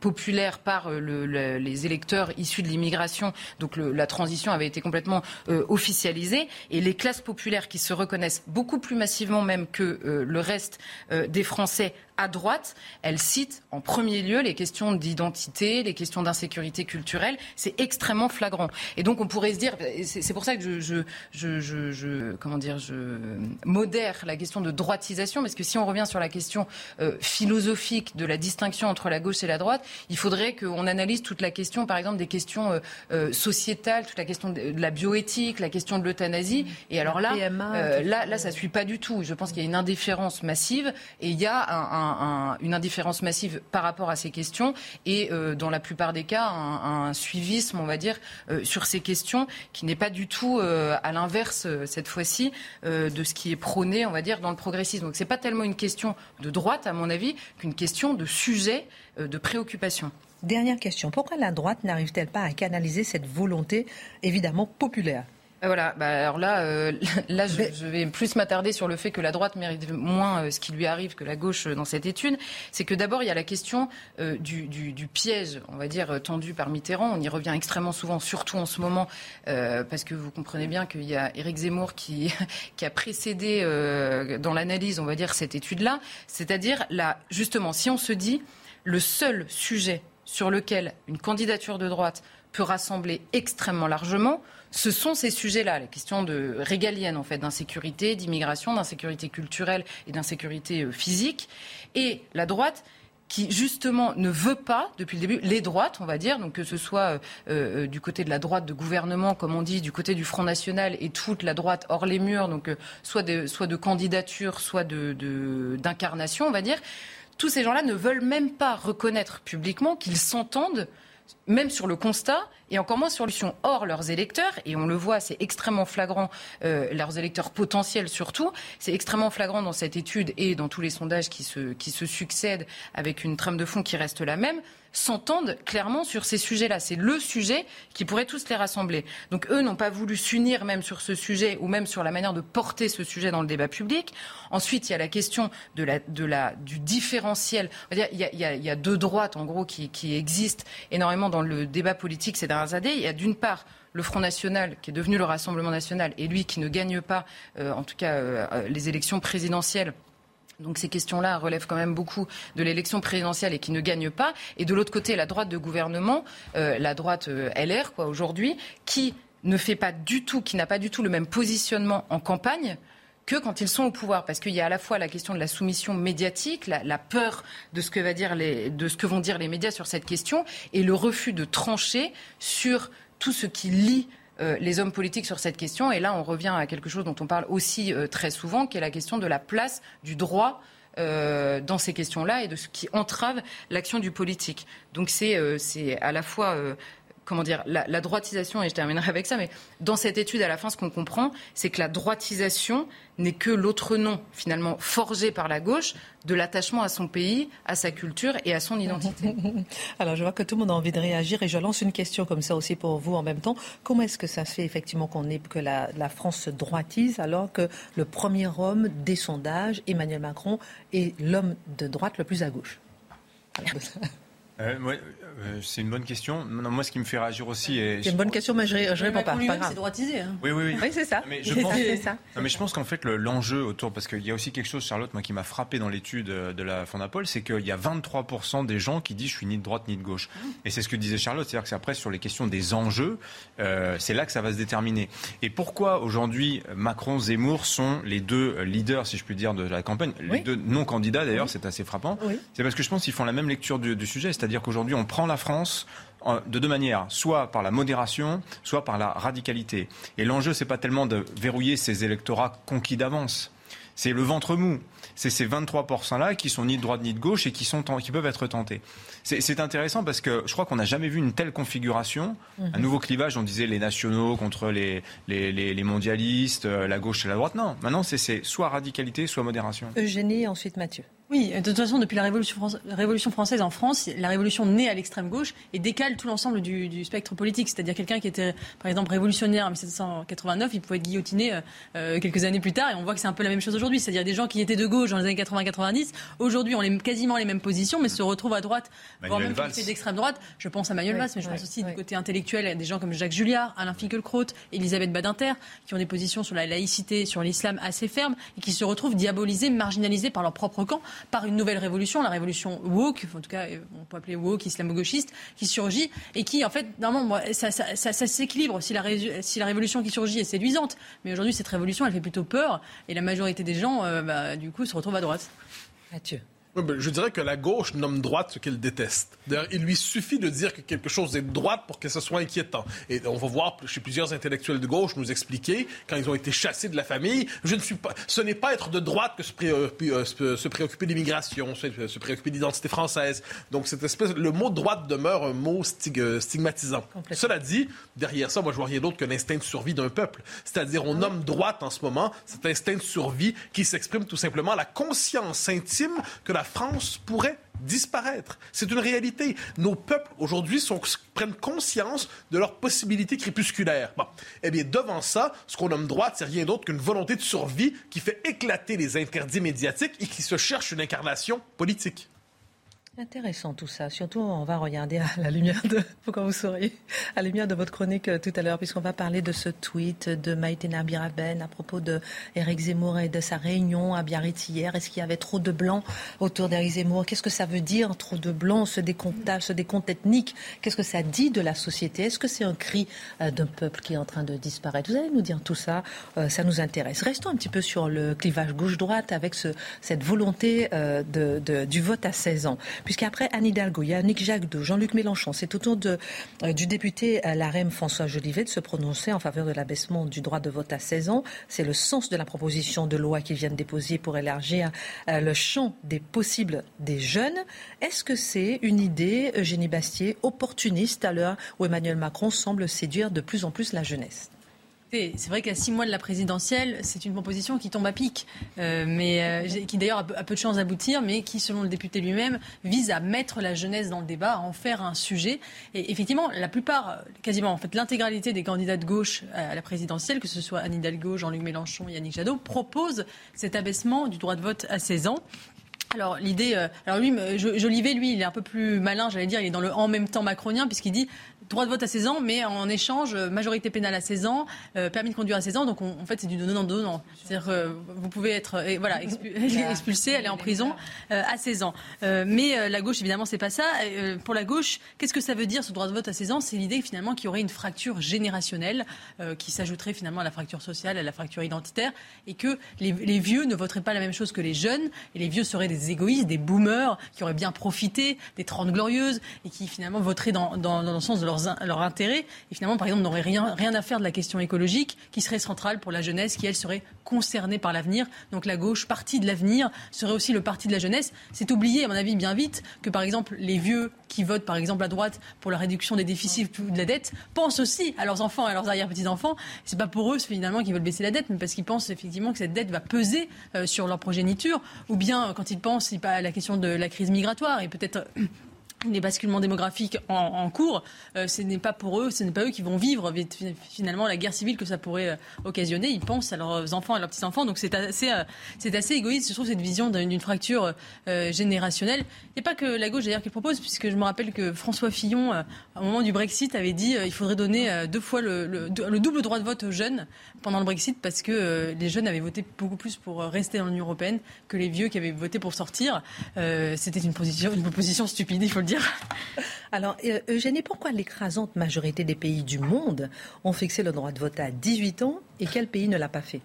populaires par le, les électeurs issus de l'immigration. Donc la transition avait été complètement officialisée et les classes populaires qui se reconnaissent beaucoup plus massivement même que le reste des Français à droite, elle cite en premier lieu les questions d'identité, les questions d'insécurité culturelle. C'est extrêmement flagrant. Et donc on pourrait se dire, c'est pour ça que je, je, je, je, comment dire, je modère la question de droitisation, parce que si on revient sur la question euh, philosophique de la distinction entre la gauche et la droite, il faudrait qu'on analyse toute la question, par exemple, des questions euh, euh, sociétales, toute la question de, la bioéthique, la question de l'euthanasie. Et alors là, là, là, ça suit pas du tout. Je pense qu'il y a une indifférence massive et il y a un une indifférence massive par rapport à ces questions et euh, dans la plupart des cas un, suivisme, on va dire, euh, sur ces questions qui n'est pas du tout euh, à l'inverse cette fois-ci de ce qui est prôné, on va dire, dans le progressisme. Donc c'est pas tellement une question de droite, à mon avis, qu'une question de sujet, de préoccupation. Dernière question. Pourquoi la droite n'arrive-t-elle pas à canaliser cette volonté évidemment populaire? Voilà, bah alors là, euh, là je, vais plus m'attarder sur le fait que la droite mérite moins euh, ce qui lui arrive que la gauche euh, dans cette étude. C'est que d'abord, il y a la question du, du, piège, on va dire, tendu par Mitterrand. On y revient extrêmement souvent, surtout en ce moment, parce que vous comprenez bien qu'il y a Éric Zemmour qui, qui a précédé dans l'analyse, on va dire, cette étude-là. C'est-à-dire, là, justement, si on se dit le seul sujet sur lequel une candidature de droite peut rassembler extrêmement largement, ce sont ces sujets-là, les questions de régaliennes en fait, d'insécurité, d'immigration, d'insécurité culturelle et d'insécurité euh, physique. Et la droite qui justement ne veut pas, depuis le début, les droites, on va dire, donc que ce soit euh, euh, du côté de la droite de gouvernement, comme on dit, du côté du Front National et toute la droite hors les murs, donc soit, de, soit de candidature, soit d'incarnation, de, on va dire, tous ces gens-là ne veulent même pas reconnaître publiquement qu'ils s'entendent même sur le constat et encore moins sur l'option. Or, leurs électeurs, et on le voit, c'est extrêmement flagrant, euh, leurs électeurs potentiels surtout, c'est extrêmement flagrant dans cette étude et dans tous les sondages qui se, qui se succèdent avec une trame de fond qui reste la même, s'entendent clairement sur ces sujets-là. C'est le sujet qui pourrait tous les rassembler. Donc eux n'ont pas voulu s'unir même sur ce sujet ou même sur la manière de porter ce sujet dans le débat public. Ensuite, il y a la question de la, de la, du différentiel. Il y, a, il, y a, il y a deux droites, en gros, qui, qui existent énormément dans le débat politique ces dernières années. Il y a d'une part le Front National, qui est devenu le Rassemblement National, et lui qui ne gagne pas, euh, en tout cas, euh, euh, les élections présidentielles donc ces questions-là relèvent quand même beaucoup de l'élection présidentielle et qui ne gagnent pas. Et de l'autre côté, la droite de gouvernement, euh, la droite euh, LR, quoi, aujourd'hui, qui ne fait pas du tout, qui n'a pas du tout le même positionnement en campagne que quand ils sont au pouvoir, parce qu'il y a à la fois la question de la soumission médiatique, la, peur de ce que vont dire les médias sur cette question, et le refus de trancher sur tout ce qui lie euh, les hommes politiques sur cette question. Et là, on revient à quelque chose dont on parle aussi euh, très souvent, qui est la question de la place du droit euh, dans ces questions-là et de ce qui entrave l'action du politique. Donc c'est à la fois comment dire, la, droitisation, et je terminerai avec ça, mais dans cette étude, à la fin, ce qu'on comprend, c'est que la droitisation n'est que l'autre nom, finalement, forgé par la gauche, de l'attachement à son pays, à sa culture et à son identité. Alors, je vois que tout le monde a envie de réagir et je lance une question comme ça aussi pour vous en même temps. Comment est-ce que ça se fait effectivement qu'on que la, la, France se droitise alors que le premier homme des sondages, Emmanuel Macron, est l'homme de droite le plus à gauche? euh, euh, c'est une bonne question. moi, ce qui me fait réagir aussi. C'est une bonne question, mais je, je réponds pas. C'est droitisé. Hein. Oui, oui, oui. oui c'est ça. Mais je pense, ça. mais je pense qu'en fait, l'enjeu autour, parce qu'il y a aussi quelque chose, Charlotte, moi, qui m'a frappé dans l'étude de la Fondapol, c'est qu'il y a 23% des gens qui disent je suis ni de droite ni de gauche. Et c'est ce que disait Charlotte, c'est-à-dire que c'est après sur les questions des enjeux, euh, c'est là que ça va se déterminer. Et pourquoi aujourd'hui Macron, Zemmour sont les deux leaders, si je puis dire, de la campagne, les deux non candidats d'ailleurs, c'est assez frappant. C'est parce que je pense qu'ils font la même lecture du, du sujet, c'est-à-dire qu'aujourd'hui on prend la France de deux manières, soit par la modération, soit par la radicalité. Et l'enjeu, c'est pas tellement de verrouiller ces électorats conquis d'avance. C'est le ventre mou. C'est ces 23%-là qui sont ni de droite ni de gauche et qui, sont, qui peuvent être tentés. C'est intéressant parce que je crois qu'on n'a jamais vu une telle configuration. Un mhm. nouveau clivage, on disait les nationaux contre les, les, les, mondialistes, euh, la gauche et la droite. Non, maintenant c'est soit radicalité, soit modération. Eugénie, ensuite Mathieu. Oui, de toute façon, depuis la Révolution, française en France, la Révolution naît à l'extrême gauche et décale tout l'ensemble du, spectre politique. C'est-à-dire quelqu'un qui était, par exemple, révolutionnaire en 1789, il pouvait être guillotiné euh, euh, quelques années plus tard et on voit que c'est un peu la même chose aujourd'hui. C'est-à-dire des gens qui étaient de gauche dans les années 80-90, aujourd'hui ont les, quasiment les mêmes positions, mais se retrouvent à droite, voire même d'extrême droite. Je pense à Manuel Valls, mais je pense aussi du côté intellectuel à des gens comme Jacques Julliard, Alain Finkielkraut, Elisabeth Badinter, qui ont des positions sur la laïcité, sur l'islam assez fermes et qui se retrouvent diabolisés, marginalisés par leur propre camp par une nouvelle révolution, la révolution woke, en tout cas on peut appeler woke, islamo-gauchiste, qui surgit et qui en fait, normalement, ça, s'équilibre si la, si la révolution qui surgit est séduisante. Mais aujourd'hui, cette révolution, elle fait plutôt peur et la majorité des gens, euh, bah, du coup, se retrouvent à droite. Mathieu. Ben, je dirais que la gauche nomme droite ce qu'elle déteste. D'ailleurs, il lui suffit de dire que quelque chose est de droite pour que ce soit inquiétant. Et on va voir chez plusieurs intellectuels de gauche nous expliquer, quand ils ont été chassés de la famille, je ne suis pas, ce n'est pas être de droite que se, préoccuper, euh, se préoccuper d'immigration, se, préoccuper d'identité française. Donc, cette espèce, le mot droite demeure un mot euh, stigmatisant. Cela dit, derrière ça, moi, je vois rien d'autre que l'instinct de survie d'un peuple. C'est-à-dire, on nomme droite en ce moment cet instinct de survie qui s'exprime tout simplement la conscience intime que la la France pourrait disparaître. C'est une réalité. Nos peuples aujourd'hui prennent conscience de leurs possibilités crépusculaires. Eh bien, devant ça, ce qu'on nomme droite, c'est rien d'autre qu'une volonté de survie qui fait éclater les interdits médiatiques et qui se cherche une incarnation politique. Intéressant tout ça. Surtout, on va regarder à la lumière de, pourquoi vous à la lumière de votre chronique euh, tout à l'heure, puisqu'on va parler de ce tweet de Maïtena Biraben à propos de Eric Zemmour et de sa réunion à Biarritz hier. Est-ce qu'il y avait trop de blancs autour d'Eric Zemmour? Qu'est-ce que ça veut dire, trop de blancs, ce décomptage, ce décompte ethnique? Qu'est-ce que ça dit de la société? Est-ce que c'est un cri euh, d'un peuple qui est en train de disparaître? Vous allez nous dire tout ça, euh, ça nous intéresse. Restons un petit peu sur le clivage gauche-droite avec ce, cette volonté du vote à 16 ans puisqu'après Anne Hidalgo, il y a Nick Jacques Jean-Luc Mélenchon. C'est au tour de, euh, du député euh, LaREM François Jolivet de se prononcer en faveur de l'abaissement du droit de vote à 16 ans. C'est le sens de la proposition de loi qu'ils viennent déposer pour élargir euh, le champ des possibles des jeunes. Est-ce que c'est une idée, Eugénie Bastier, opportuniste à l'heure où Emmanuel Macron semble séduire de plus en plus la jeunesse? C'est vrai qu'à six mois de la présidentielle, c'est une proposition qui tombe à pic, euh, mais euh, qui d'ailleurs a, peu de chances d'aboutir, mais qui, selon le député lui-même, vise à mettre la jeunesse dans le débat, à en faire un sujet. Et effectivement, la plupart, quasiment en fait l'intégralité des candidats de gauche à la présidentielle, que ce soit Anne Hidalgo, Jean-Luc Mélenchon, Yannick Jadot, proposent cet abaissement du droit de vote à 16 ans. Alors l'idée, euh, alors lui, Jolivet, lui, il est un peu plus malin, j'allais dire, il est dans le en même temps macronien puisqu'il dit droit de vote à 16 ans, mais en échange, majorité pénale à 16 ans, euh, permis de conduire à 16 ans. Donc en fait, c'est du donnant-donnant. C'est-à-dire que vous pouvez être euh, voilà, expulsé, aller en prison euh, à 16 ans. mais la gauche, évidemment, c'est pas ça. pour la gauche, qu'est-ce que ça veut dire ce droit de vote à 16 ans? C'est l'idée finalement qu'il y aurait une fracture générationnelle qui s'ajouterait finalement à la fracture sociale, à la fracture identitaire, et que les, vieux ne voteraient pas la même chose que les jeunes, et les vieux seraient des égoïstes, des boomers qui auraient bien profité des 30 glorieuses et qui finalement voteraient dans, dans, dans le sens de leur leur intérêt et finalement, par exemple, n'aurait rien, rien à faire de la question écologique qui serait centrale pour la jeunesse qui, elle, serait concernée par l'avenir. Donc la gauche, partie de l'avenir, serait aussi le parti de la jeunesse. C'est oublié, à mon avis, bien vite que, par exemple, les vieux qui votent, par exemple, à droite pour la réduction des déficits ou de la dette pensent aussi à leurs enfants et à leurs arrière-petits-enfants. C'est pas pour eux, finalement, qu'ils veulent baisser la dette, mais parce qu'ils pensent effectivement que cette dette va peser euh, sur leur progéniture. Ou bien, quand ils pensent à la question de la crise migratoire et peut-être les basculements démographiques en, cours, euh, ce n'est pas pour eux, ce n'est pas eux qui vont vivre finalement la guerre civile que ça pourrait euh, occasionner. Ils pensent à leurs enfants, à leurs petits-enfants. Donc c'est assez, euh, assez égoïste, je trouve, cette vision d'une fracture générationnelle. Il n'y a pas que la gauche d'ailleurs qui propose, puisque je me rappelle que François Fillon, au moment du Brexit, avait dit qu'il faudrait donner deux fois le, double droit de vote aux jeunes pendant le Brexit, parce que les jeunes avaient voté beaucoup plus pour rester dans l'Union européenne que les vieux qui avaient voté pour sortir. C'était une, position, une proposition stupide, il faut le dire. Alors, euh, Eugénie, pourquoi l'écrasante majorité des pays du monde ont fixé le droit de vote à 18 ans et quel pays ne l'a pas fait?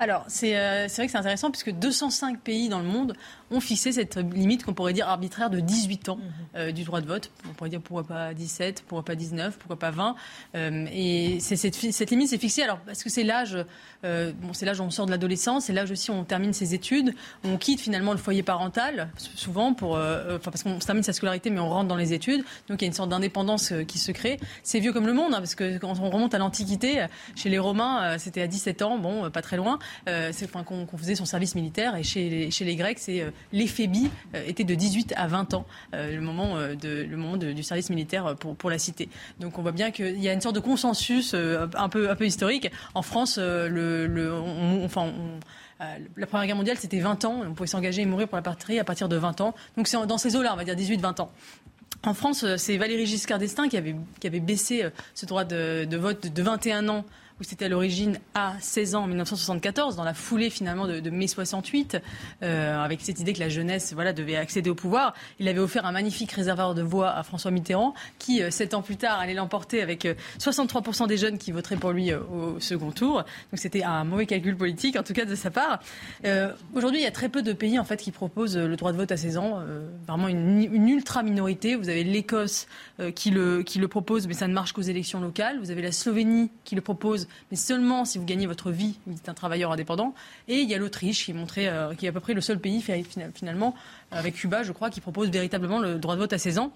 Alors, euh, c'est vrai que c'est intéressant puisque 205 pays dans le monde ont fixé cette limite qu'on pourrait dire arbitraire de 18 ans mhm. euh, du droit de vote. On pourrait dire pourquoi pas 17, pourquoi pas 19, pourquoi pas 20. Euh, et cette, cette, limite s'est fixée alors parce que c'est l'âge, bon, c'est l'âge où on sort de l'adolescence, c'est l'âge aussi où on termine ses études, on quitte finalement le foyer parental, souvent pour, enfin parce qu'on termine sa scolarité mais on rentre dans les études. Donc il y a une sorte d'indépendance qui se crée. C'est vieux comme le monde hein, parce que quand on remonte à l'Antiquité, chez les Romains, c'était à 17 ans, bon, pas très loin. Euh, enfin, qu'on faisait son service militaire. Et chez les, chez les Grecs, c'est euh, l'éphébie euh, était de 18 à 20 ans, le moment, de, le moment du service militaire pour, pour la cité. Donc on voit bien qu'il y a une sorte de consensus un, peu, un peu historique. En France, le, le enfin, la Première Guerre mondiale, c'était 20 ans. On pouvait s'engager et mourir pour la patrie à partir de 20 ans. Donc c'est dans ces eaux-là, on va dire 18-20 ans. En France, c'est Valéry Giscard d'Estaing qui avait, qui avait baissé ce droit de, de vote de 21 ans où c'était à l'origine à 16 ans en 1974, dans la foulée finalement de, mai 68, euh, avec cette idée que la jeunesse voilà, devait accéder au pouvoir. Il avait offert un magnifique réservoir de voix à François Mitterrand, qui, euh, sept ans plus tard, allait l'emporter avec 63% euh, des jeunes qui voteraient pour lui au second tour. Donc c'était un mauvais calcul politique, en tout cas de sa part. Aujourd'hui, il y a très peu de pays en fait qui proposent le droit de vote à 16 ans, vraiment une, une, ultra minorité. Vous avez l'Écosse qui, le, qui le propose, mais ça ne marche qu'aux élections locales. Vous avez la Slovénie qui le propose mais seulement si vous gagnez votre vie, vous êtes un travailleur indépendant. Et il y a l'Autriche qui, euh, qui est à peu près le seul pays finalement, avec Cuba, je crois, qui propose véritablement le droit de vote à 16 ans.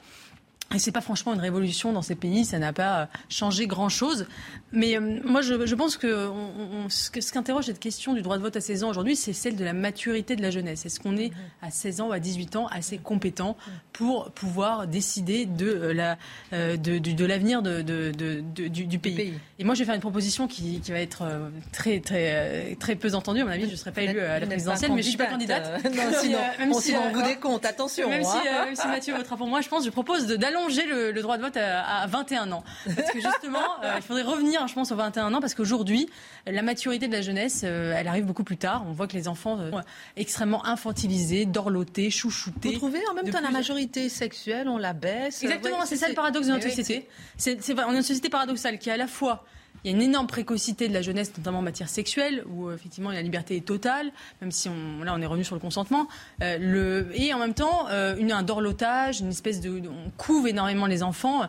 Et c'est pas franchement une révolution dans ces pays, ça n'a pas changé grand-chose. Mais euh, moi, je, je, pense que on, on, ce qu'interroge cette question du droit de vote à 16 ans aujourd'hui, c'est celle de la maturité de la jeunesse. Est-ce qu'on est à 16 ans ou à 18 ans assez compétent pour pouvoir décider de euh, la euh, de, de, de l'avenir de, du, du pays? pays. Et moi, je vais faire une proposition qui, qui va être très très très peu entendue. À mon avis, je ne serai pas élue à la présidentielle, mais je suis pas candidate. non, sinon, même on si, vous des comptes, attention. Même, hein. si, même si Mathieu votera pour moi, je pense, je propose d'aller allonger le, le, droit de vote à, à, 21 ans. Parce que justement, euh, il faudrait revenir, je pense, aux 21 ans, parce qu'aujourd'hui, la maturité de la jeunesse, euh, elle arrive beaucoup plus tard. On voit que les enfants sont extrêmement infantilisés, dorlotés, chouchoutés. Vous trouvez en même temps la majorité sexuelle, on la baisse Exactement, ouais, c'est ça le paradoxe de notre société. C'est, on est une société paradoxale qui, à la fois, il y a une énorme précocité de la jeunesse, notamment en matière sexuelle, où euh, effectivement la liberté est totale, même si là on est revenu sur le consentement. Euh, et en même temps, euh, une, un dorlotage, une espèce de, on couve énormément les enfants.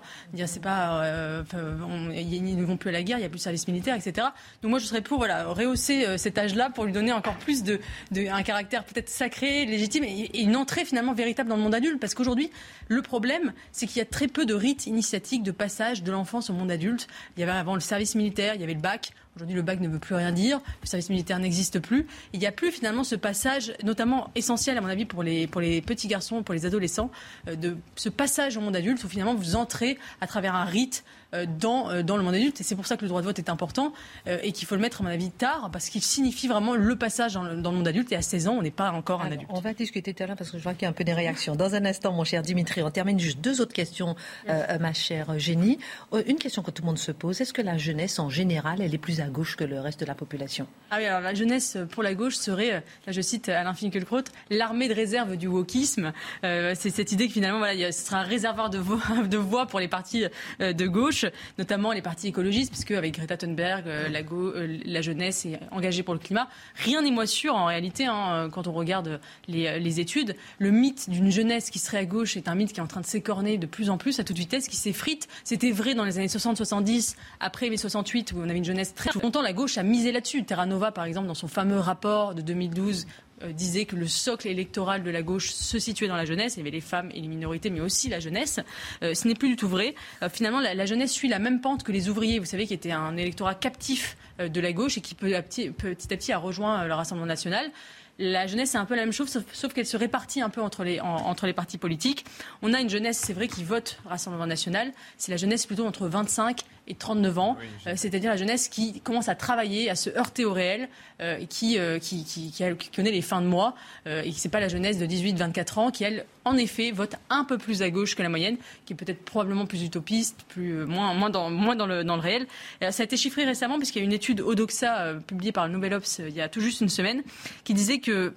C'est pas, euh, on, ils ne vont plus à la guerre, il n'y a plus de service militaire, etc. Donc moi je serais pour voilà rehausser cet âge-là pour lui donner encore plus de un caractère peut-être sacré, légitime et, et, une entrée finalement véritable dans le monde adulte. Parce qu'aujourd'hui, le problème, c'est qu'il y a très peu de rites initiatiques de passage de l'enfance au monde adulte. Il y avait avant le service militaire il y avait le bac. Aujourd'hui, le bac ne veut plus rien dire. Le service militaire n'existe plus. Il n'y a plus finalement ce passage, notamment essentiel à mon avis pour les, pour les petits garçons, pour les adolescents, euh, de ce passage au monde adulte où finalement vous entrez à travers un rite dans, euh, dans le monde adulte. Et c'est pour ça que le droit de vote est important euh, et qu'il faut le mettre, à mon avis, tard, parce qu'il signifie vraiment le passage dans le, dans le, monde adulte. Et à 16 ans, on n'est pas encore Alors, un adulte. On va discuter tout à l'heure parce que je vois qu'il y a un peu des réactions. Dans un instant, mon cher Dimitri, on termine juste deux autres questions, euh, ma chère Génie. Une question que tout le monde se pose, est-ce que la jeunesse en général, elle est plus à gauche que le reste de la population? Ah oui, alors la jeunesse pour la gauche serait, là je cite Alain Finkielkraut, l'armée de réserve du wokisme. Euh, c'est cette idée que finalement, voilà, ce sera un réservoir de voix, de voix pour les partis de gauche, notamment les partis écologistes, puisque avec Greta Thunberg, euh, la, euh, la, jeunesse est engagée pour le climat. Rien n'est moins sûr en réalité hein, quand on regarde les, études. Le mythe d'une jeunesse qui serait à gauche est un mythe qui est en train de s'écorner de plus en plus à toute vitesse, qui s'effrite. C'était vrai dans les années 60-70, après les 68 où on avait une jeunesse très longtemps. La gauche a misé là-dessus. Terra Nova, par exemple, dans son fameux rapport de 2012 euh, disait que le socle électoral de la gauche se situait dans la jeunesse. Il y avait les femmes et les minorités, mais aussi la jeunesse. Euh, ce n'est plus du tout vrai. Euh, finalement, la, jeunesse suit la même pente que les ouvriers, vous savez, qui était un électorat captif euh, de la gauche et qui petit à petit, a rejoint euh, le Rassemblement national. La jeunesse, c'est un peu la même chose, sauf, qu'elle se répartit un peu entre les, en, entre les partis politiques. On a une jeunesse, c'est vrai, qui vote Rassemblement national. C'est la jeunesse plutôt entre 25 et 39 ans, oui, euh, c'est-à-dire la jeunesse qui commence à travailler, à se heurter au réel, euh, et qui, euh, qui, qui, qui, a, qui, connaît les fins de mois, et c'est pas la jeunesse de 18-24 ans qui, elle, en effet, vote un peu plus à gauche que la moyenne, qui est peut-être probablement plus utopiste, plus, moins, moins, dans, moins dans, le, dans le réel. Ça a été chiffré récemment, puisqu'il y a une étude Odoxa publiée par le Nouvel Obs il y a tout juste une semaine, qui disait que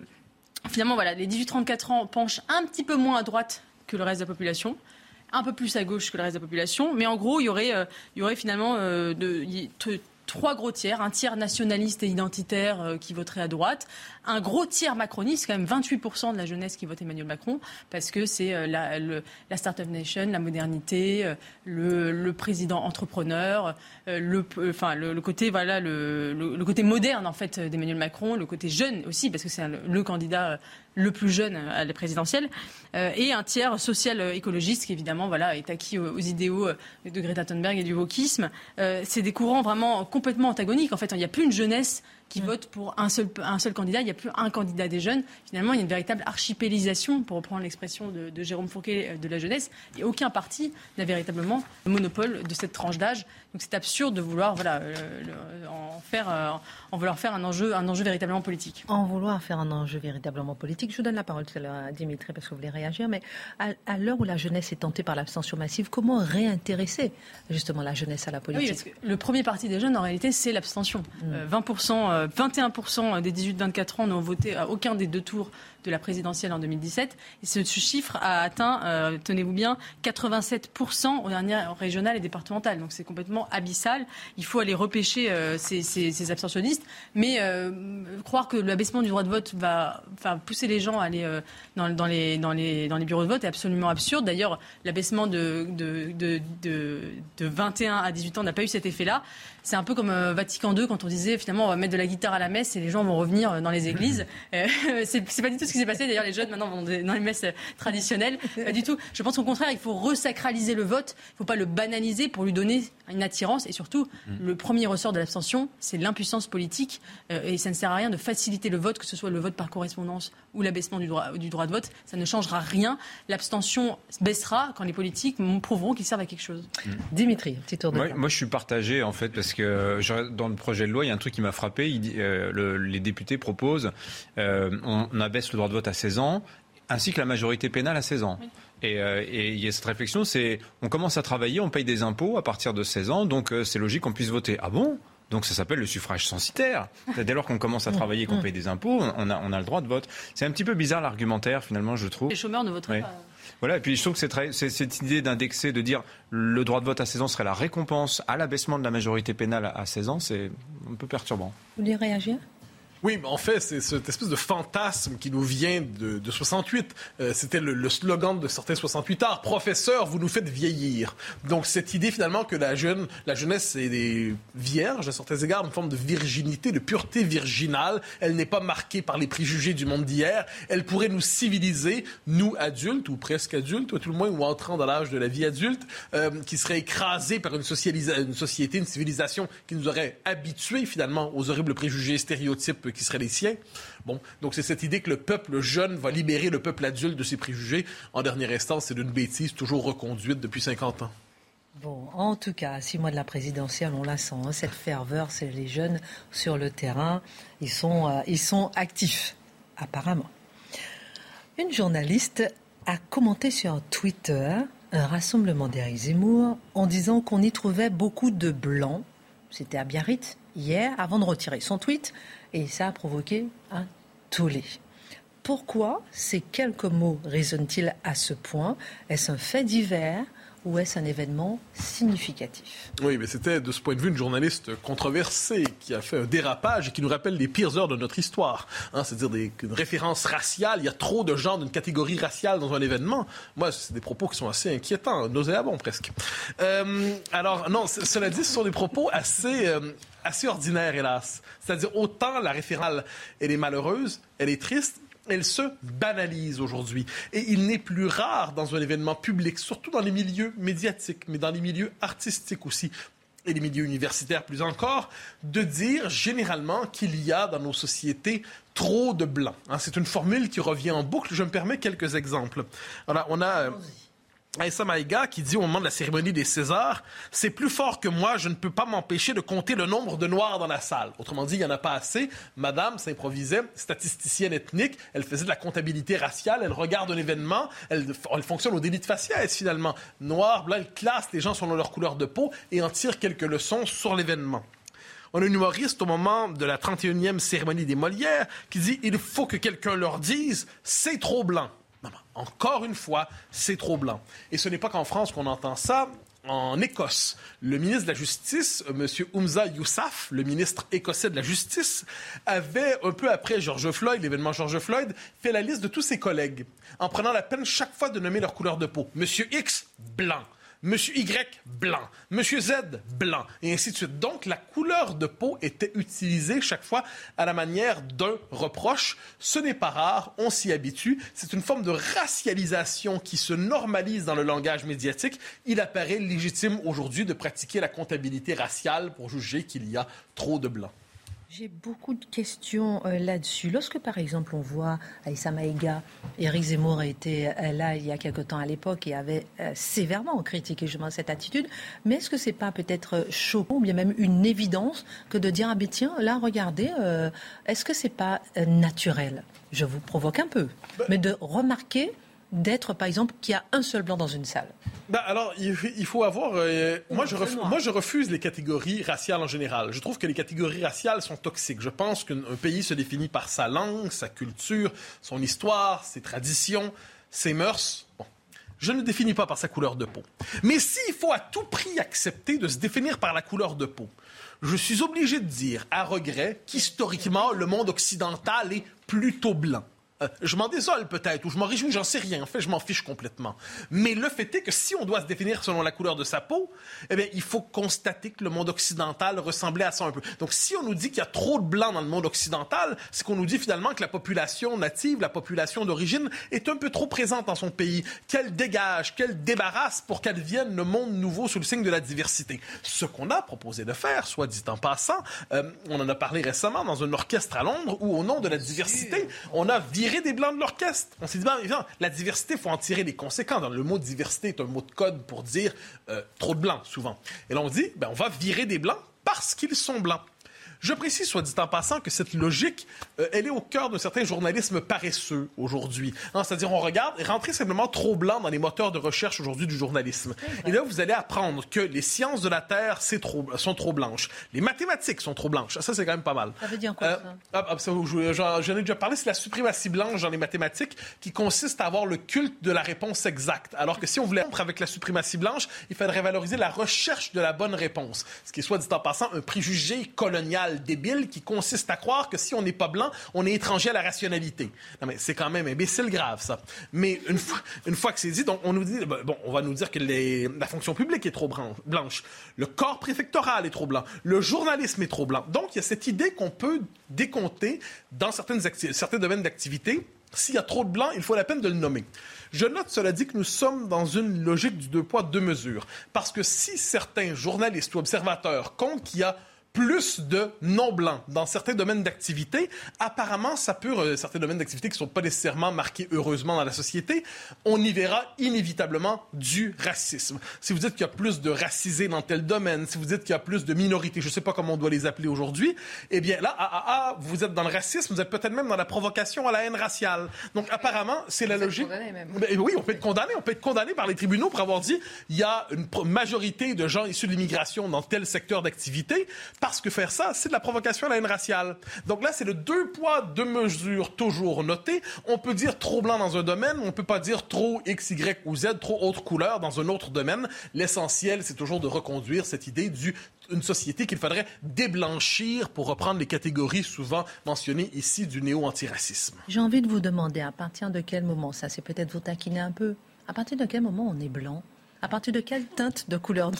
finalement, voilà, les 18-34 ans penchent un petit peu moins à droite que le reste de la population un peu plus à gauche que le reste de la population, mais en gros, il y aurait, euh, finalement euh, trois gros tiers, un tiers nationaliste et identitaire euh, qui voterait à droite, un gros tiers macroniste, quand même 28% de la jeunesse qui vote Emmanuel Macron, parce que c'est la, le, la Startup Nation, la modernité, le, président entrepreneur, le, le, côté, le, côté moderne en fait d'Emmanuel Macron, le côté jeune aussi, parce que c'est le, candidat le plus jeune à la présidentielle, euh, et un tiers social écologiste qui évidemment voilà, est acquis aux, aux idéaux de Greta Thunberg et du wokisme. Euh, c'est des courants vraiment complètement antagoniques. En fait, il n'y a plus une jeunesse qui mmh. votent pour un seul, un seul candidat. Il n'y a plus un candidat des jeunes. Finalement, il y a une véritable archipélisation, pour reprendre l'expression de, de, Jérôme Fourquet, de la jeunesse. Et aucun parti n'a véritablement le monopole de cette tranche d'âge. Donc c'est absurde de vouloir voilà, le, le, en, faire, euh, en vouloir faire un enjeu, un enjeu véritablement politique. En vouloir faire un enjeu véritablement politique, je vous donne la parole tout à l'heure à Dimitri parce que vous voulez réagir, mais à, à l'heure où la jeunesse est tentée par l'abstention massive, comment réintéresser justement la jeunesse à la politique? oui, parce que Le premier parti des jeunes, en réalité, c'est l'abstention. Mmh. Euh, 20%, 21% des 18-24 ans n'ont voté à aucun des deux tours de la présidentielle en 2017. Et ce, chiffre a atteint, euh, tenez-vous bien, 87% aux dernières régionales et départementales. Donc c'est complètement abyssal. Il faut aller repêcher euh, ces, abstentionnistes. Mais euh, croire que l'abaissement du droit de vote va pousser les gens à aller dans, dans, les, dans, les, dans les bureaux de vote est absolument absurde. D'ailleurs, l'abaissement de, de, de, de, de 21 à 18 ans n'a pas eu cet effet-là. C'est un peu comme Vatican II quand on disait finalement on va mettre de la guitare à la messe et les gens vont revenir dans les églises. C'est pas du tout qui s'est passé. D'ailleurs, les jeunes maintenant vont dans les messes traditionnelles. Pas du tout. Je pense qu'au contraire, il faut resacraliser le vote. Il ne faut pas le banaliser pour lui donner une attirance. Et surtout, mm. le premier ressort de l'abstention, c'est l'impuissance politique. Euh, et ça ne sert à rien de faciliter le vote, que ce soit le vote par correspondance ou l'abaissement du droit, du droit de vote. Ça ne changera rien. L'abstention baissera quand les politiques prouveront qu'ils servent à quelque chose. Mm. Dimitri, petit tour de moi, moi, je suis partagé en fait parce que dans le projet de loi, il y a un truc qui m'a frappé. Il, euh, les députés proposent euh, on, abaisse le droit de vote à 16 ans ainsi que la majorité pénale à 16 ans. Euh, et, il y a cette réflexion, c'est on commence à travailler, on paye des impôts à partir de 16 ans, donc euh, c'est logique qu'on puisse voter. Ah bon? Donc ça s'appelle le suffrage censitaire. Dès lors qu'on commence à travailler, qu'on paye des impôts, on a, on a le droit de vote. C'est un petit peu bizarre l'argumentaire finalement, je trouve. Les chômeurs ne voteraient pas. Voilà, et puis je trouve que c'est cette idée d'indexer, de dire le droit de vote à 16 ans serait la récompense à l'abaissement de la majorité pénale à 16 ans, c'est un peu perturbant. Vous voulez réagir? Oui, en fait, c'est cette espèce de fantasme qui nous vient de, de 68. Euh, c'était le, slogan de certains 68 arts. Professeur, vous nous faites vieillir. Donc, cette idée, finalement, que la, la jeunesse est des vierges, à certains égards, une forme de virginité, de pureté virginale. Elle n'est pas marquée par les préjugés du monde d'hier. Elle pourrait nous civiliser, nous, adultes, ou presque adultes, tout le moins, ou entrant dans l'âge de la vie adulte, euh, qui serait écrasée par une, une société, une civilisation qui nous aurait habitués, finalement, aux horribles préjugés, stéréotypes qui seraient les siens. Bon, donc c'est cette idée que le peuple jeune va libérer le peuple adulte de ses préjugés. En dernière instance, c'est d'une bêtise toujours reconduite depuis 50 ans. Bon, en tout cas, six mois de la présidentielle, on la sent, hein, cette ferveur, c'est les jeunes sur le terrain, ils sont, euh, ils sont actifs, apparemment. Une journaliste a commenté sur Twitter un rassemblement d'Éric Zemmour en disant qu'on y trouvait beaucoup de blancs. C'était à Biarritz hier, avant de retirer son tweet. Et ça a provoqué un tollé. Pourquoi ces quelques mots résonnent-ils à ce point? Est-ce un fait divers ou est-ce un événement significatif? Oui, mais c'était de ce point de vue une journaliste controversée qui a fait un dérapage et qui nous rappelle les pires heures de notre histoire. Hein, c'est-à-dire des, une référence raciale. Il y a trop de gens d'une catégorie raciale dans un événement. Moi, c'est des propos qui sont assez inquiétants, nauséabonds presque. Euh, alors, non, cela dit, ce sont des propos assez, euh, assez ordinaires, hélas. C'est-à-dire, autant la référale, elle est malheureuse, elle est triste, elle se banalise aujourd'hui. Et il n'est plus rare dans un événement public, surtout dans les milieux médiatiques, mais dans les milieux artistiques aussi, et les milieux universitaires plus encore, de dire généralement qu'il y a dans nos sociétés trop de blancs. Hein, c'est une formule qui revient en boucle. Je me permets quelques exemples. Voilà, on a... Aïssa Maïga qui dit au moment de la cérémonie des Césars, c'est plus fort que moi, je ne peux pas m'empêcher de compter le nombre de noirs dans la salle. Autrement dit, il n'y en a pas assez. Madame s'improvisait statisticienne ethnique, elle faisait de la comptabilité raciale, elle regarde un événement, elle, fonctionne au délit de faciès finalement. Noir, blanc, elle classe les gens selon leur couleur de peau et en tire quelques leçons sur l'événement. On a un humoriste au moment de la 31e cérémonie des Molières qui dit il faut que quelqu'un leur dise c'est trop blanc. Encore une fois, c'est trop blanc. Et ce n'est pas qu'en France qu'on entend ça. En Écosse, le ministre de la Justice, M. Oumza Yousaf, le ministre écossais de la Justice, avait, un peu après George Floyd, l'événement George Floyd, fait la liste de tous ses collègues, en prenant la peine chaque fois de nommer leur couleur de peau. Monsieur X, blanc. Monsieur Y, blanc. Monsieur Z, blanc. Et ainsi de suite. Donc, la couleur de peau était utilisée chaque fois à la manière d'un reproche. Ce n'est pas rare, on s'y habitue. C'est une forme de racialisation qui se normalise dans le langage médiatique. Il apparaît légitime aujourd'hui de pratiquer la comptabilité raciale pour juger qu'il y a trop de blancs. J'ai beaucoup de questions euh, là-dessus. Lorsque, par exemple, on voit Aïssa Maïga, Éric Zemmour été euh, là il y a quelque temps à l'époque et avait euh, sévèrement critiqué justement cette attitude, mais est-ce que c'est pas peut-être choquant ou bien même une évidence que de dire ah ben tiens là regardez, est-ce que c'est pas naturel? Je vous provoque un peu, ben mais de remarquer d'être, par exemple, qu'il y a un seul blanc dans une salle ben Alors, il faut avoir... Euh, moi, je moi, je refuse les catégories raciales en général. Je trouve que les catégories raciales sont toxiques. Je pense qu'un pays se définit par sa langue, sa culture, son histoire, ses traditions, ses mœurs. Bon. Je ne le définis pas par sa couleur de peau. Mais s'il faut à tout prix accepter de se définir par la couleur de peau, je suis obligé de dire, à regret, qu'historiquement, le monde occidental est plutôt blanc. Euh, je m'en désole peut-être, ou je m'en réjouis, j'en sais rien. En fait, je m'en fiche complètement. Mais le fait est que si on doit se définir selon la couleur de sa peau, eh bien, il faut constater que le monde occidental ressemblait à ça un peu. Donc, si on nous dit qu'il y a trop de blancs dans le monde occidental, c'est qu'on nous dit finalement que la population native, la population d'origine, est un peu trop présente dans son pays, qu'elle dégage, qu'elle débarrasse pour qu'elle vienne le monde nouveau sous le signe de la diversité. Ce qu'on a proposé de faire, soit dit en passant, euh, on en a parlé récemment dans un orchestre à Londres où, au nom de la diversité, on a viré des blancs de l'orchestre. On s'est dit, ben, la diversité, il faut en tirer les conséquences. Le mot diversité est un mot de code pour dire euh, trop de blancs, souvent. Et là, on dit, ben, on va virer des blancs parce qu'ils sont blancs. Je précise, soit dit en passant, que cette logique, euh, elle est au cœur d'un certain journalisme paresseux aujourd'hui. Hein, c'est-à-dire, on regarde rentrer simplement trop blanc dans les moteurs de recherche aujourd'hui du journalisme. Et là, vous allez apprendre que les sciences de la Terre trop, sont trop blanches. Les mathématiques sont trop blanches. Ça, c'est quand même pas mal. Ça veut dire quoi, euh, ça? Ah, ah, J'en ai déjà parlé. C'est la suprématie blanche dans les mathématiques qui consiste à avoir le culte de la réponse exacte. Alors que si on voulait rompre avec la suprématie blanche, il faudrait valoriser la recherche de la bonne réponse. Ce qui est, soit dit en passant, un préjugé colonial débile qui consiste à croire que si on n'est pas blanc, on est étranger à la rationalité. Non, mais c'est quand même imbécile grave, ça. Mais une fois, que c'est dit, on nous dit, bon, on va nous dire que la fonction publique est trop blanche, le corps préfectoral est trop blanc, le journalisme est trop blanc. Donc, il y a cette idée qu'on peut décompter dans certains domaines d'activité. S'il y a trop de blanc, il faut la peine de le nommer. Je note, cela dit, que nous sommes dans une logique du deux poids, deux mesures. Parce que si certains journalistes ou observateurs comptent qu'il y a plus de non-blancs dans certains domaines d'activité. Apparemment, ça peut, euh, certains domaines d'activité qui ne sont pas nécessairement marqués heureusement dans la société, on y verra inévitablement du racisme. Si vous dites qu'il y a plus de racisés dans tel domaine, si vous dites qu'il y a plus de minorités, je ne sais pas comment on doit les appeler aujourd'hui, eh bien là, ah, ah, ah, vous êtes dans le racisme, vous êtes peut-être même dans la provocation à la haine raciale. Donc apparemment, c'est la logique. Même. Ben, oui, on peut être condamné, on peut être condamné par les tribunaux pour avoir dit il y a une majorité de gens issus de l'immigration dans tel secteur d'activité parce que faire ça, c'est de la provocation à la haine raciale. Donc là, c'est le deux poids, deux mesures toujours noté. On peut dire trop blanc dans un domaine, on peut pas dire trop X, Y ou Z, trop autre couleur dans un autre domaine. L'essentiel, c'est toujours de reconduire cette idée d'une société qu'il faudrait déblanchir pour reprendre les catégories souvent mentionnées ici du néo-antiracisme. J'ai envie de vous demander à partir de quel moment, ça c'est peut-être vous taquiner un peu, à partir de quel moment on est blanc? À partir de quelle teinte de couleur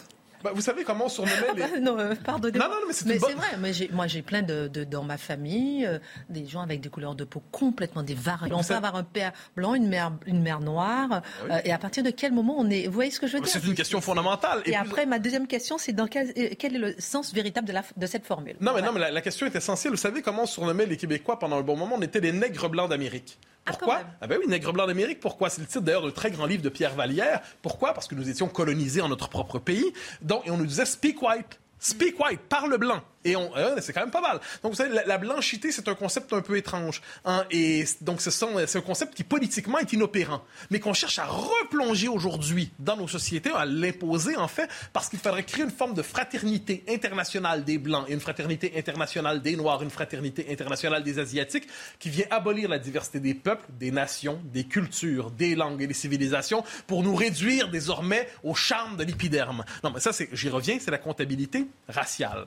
bah, vous savez comment on surnommait les... non, euh, pardonnez-moi. Non, non, mais c'est vrai. Mais moi, j'ai plein de, dans ma famille euh, des gens avec des couleurs de peau complètement des variantes. On peut avoir un père blanc, une mère, une mère noire. Ah euh, et à partir de quel moment on est Vous voyez ce que je veux dire C'est une question fondamentale. Et, après, ma deuxième question, c'est dans quel, quel, est le sens véritable de, la, de cette formule? Non, mais non, mais la, la, question est essentielle. Vous savez comment on surnommait les Québécois pendant un bon moment? On était les nègres blancs d'Amérique. Ah, Pourquoi? Ah, ben oui, Nègre blanc d'Amérique. Pourquoi? C'est le titre d'ailleurs d'un très grand livre de Pierre Vallière. Pourquoi? Parce que nous étions colonisés en notre propre pays. Donc, et on nous disait speak white. Speak white, parle blanc. Et on, c'est quand même pas mal. Donc, vous savez, la, blanchité, c'est un concept un peu étrange. Hein, et donc, c'est un concept qui politiquement est inopérant, mais qu'on cherche à replonger aujourd'hui dans nos sociétés, à l'imposer, en fait, parce qu'il faudrait créer une forme de fraternité internationale des Blancs une fraternité internationale des Noirs, une fraternité internationale des Asiatiques, qui vient abolir la diversité des peuples, des nations, des cultures, des langues et des civilisations pour nous réduire désormais au charme de l'épiderme. Non, mais ça, j'y reviens, c'est la comptabilité raciale.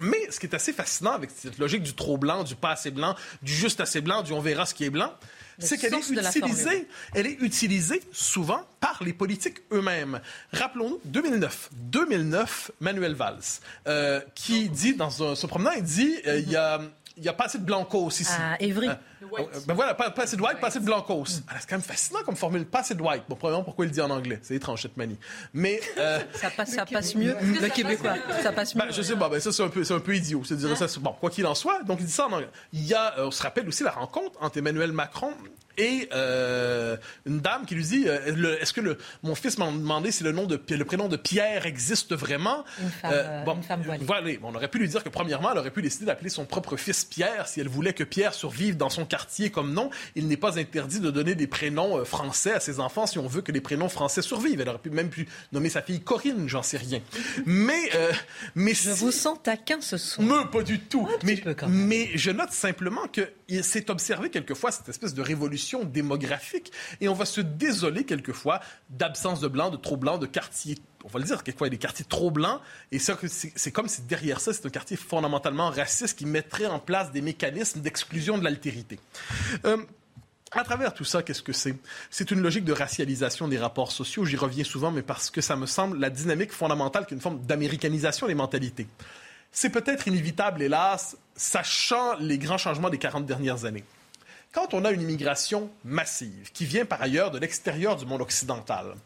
Mais ce qui est assez fascinant avec cette logique du trop blanc, du pas assez blanc, du juste assez blanc, du on verra ce qui est blanc, c'est qu'elle est utilisée, elle est utilisée souvent par les politiques eux-mêmes. Rappelons-nous 2009, 2009, Manuel Valls, euh, qui dit dans ce promenant, il dit euh, il y a il n'y a pas assez de blancos ici. Ah, Évry. Euh, ben voilà, pas, assez de white, pas assez de blancos. Mm. Ah, c'est quand même fascinant comme formule, pas assez de white. Bon, probablement pourquoi il le dit en anglais? C'est étrange cette manie. Mais. Euh, ça passe, ça passe mieux. Le québécois. Ça passe mieux. Ben, je sais pas, ben, ça c'est un, peu, un peu idiot. C'est dire ça. Bon, quoi qu'il en soit, donc il dit ça en anglais. Il y a, euh, on se rappelle aussi la rencontre entre Emmanuel Macron et euh, une dame qui lui dit euh, Est-ce que le, mon fils m'a demandé si le, nom de, le prénom de Pierre existe vraiment? Une femme, euh, bon, une femme voilà, on aurait pu lui dire que, premièrement, elle aurait pu décider d'appeler son propre fils Pierre si elle voulait que Pierre survive dans son quartier comme nom. Il n'est pas interdit de donner des prénoms français à ses enfants si on veut que les prénoms français survivent. Elle aurait pu même pu nommer sa fille Corinne, j'en sais rien. Mais. mais je vous sens taquin ce soir. Non, pas du tout. Mais, mais je note simplement que s'est observé quelquefois cette espèce de révolution démographique et on va se désoler quelquefois d'absence de blanc, de trop blanc, de quartiers on va le dire, quelquefois, il y a des quartiers trop blancs. Et c'est comme si derrière ça, c'est un quartier fondamentalement raciste qui mettrait en place des mécanismes d'exclusion de l'altérité. Euh, À travers tout ça, qu'est-ce que c'est? C'est une logique de racialisation des rapports sociaux. J'y reviens souvent, mais parce que ça me semble la dynamique fondamentale qu'une forme d'américanisation des mentalités. C'est peut-être inévitable, hélas, sachant les grands changements des 40 dernières années. Quand on a une immigration massive, qui vient par ailleurs de l'extérieur du monde occidental,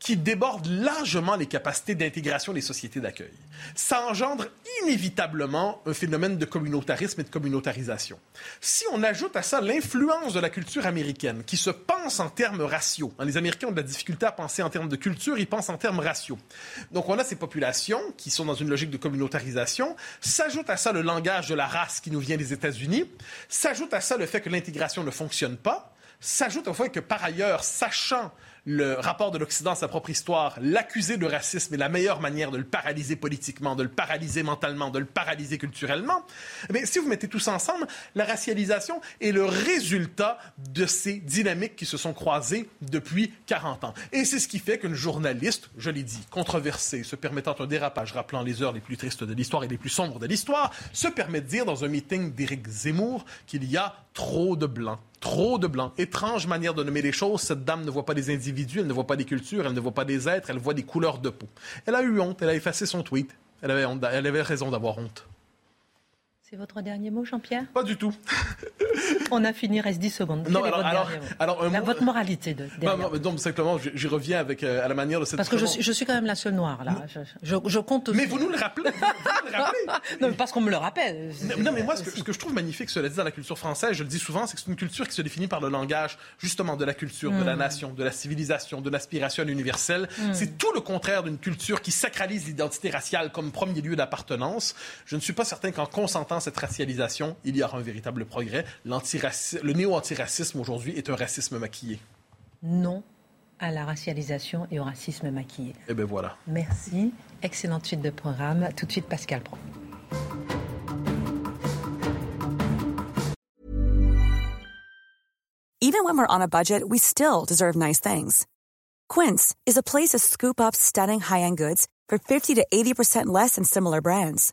qui déborde largement les capacités d'intégration des sociétés d'accueil, ça engendre inévitablement un phénomène de communautarisme et de communautarisation. Si on ajoute à ça l'influence de la culture américaine, qui se pense en termes raciaux, hein, les Américains ont de la difficulté à penser en termes de culture, ils pensent en termes raciaux. Donc on a ces populations qui sont dans une logique de communautarisation, s'ajoute à ça le langage de la race qui nous vient des États-Unis, s'ajoute à ça le fait que l'intégration ne fonctionne pas, s'ajoute au fait que par ailleurs, sachant le rapport de l'Occident à sa propre histoire, l'accuser de racisme est la meilleure manière de le paralyser politiquement, de le paralyser mentalement, de le paralyser culturellement. Mais si vous mettez tout ça ensemble, la racialisation est le résultat de ces dynamiques qui se sont croisées depuis 40 ans. Et c'est ce qui fait qu'une journaliste, je l'ai dit, controversée, se permettant un dérapage rappelant les heures les plus tristes de l'histoire et les plus sombres de l'histoire, se permet de dire dans un meeting d'Éric Zemmour qu'il y a trop de blancs Trop de blancs. Étrange manière de nommer les choses. Cette dame ne voit pas des individus, elle ne voit pas des cultures, elle ne voit pas des êtres, elle voit des couleurs de peau. Elle a eu honte, elle a effacé son tweet. Elle avait, elle avait raison d'avoir honte. C'est votre dernier mot, Jean-Pierre Pas du tout. On a fini, reste 10 secondes. Non, alors, alors, votre moralité de non, non, simplement, j'y reviens avec euh, à la manière de cette. Parce que je suis, je suis, quand même la seule noire là. Je, je, compte. Mais vous nous le rappelez. Vous le rappelez. non, mais parce qu'on me le rappelle. Non, mais moi, ce que, ce que, je trouve magnifique, cela dit, dans la culture française, je le dis souvent, c'est que c'est une culture qui se définit par le langage, justement, de la culture, de la hmm. nation, de la civilisation, de l'aspiration universelle. Hmm. C'est tout le contraire d'une culture qui sacralise l'identité raciale comme premier lieu d'appartenance. Je ne suis pas certain qu'en consentant cette racialisation il y aura un véritable progrès. Le néo-antiracisme aujourd'hui est un racisme maquillé. Non à la racialisation et au racisme maquillé. Eh bien voilà. Merci. Excellente suite de programme. Tout de suite, Pascal Pro. Even when we're on a budget, we still deserve nice things. Quince is a place to scoop up stunning high-end goods for 50 to 80% less than similar brands.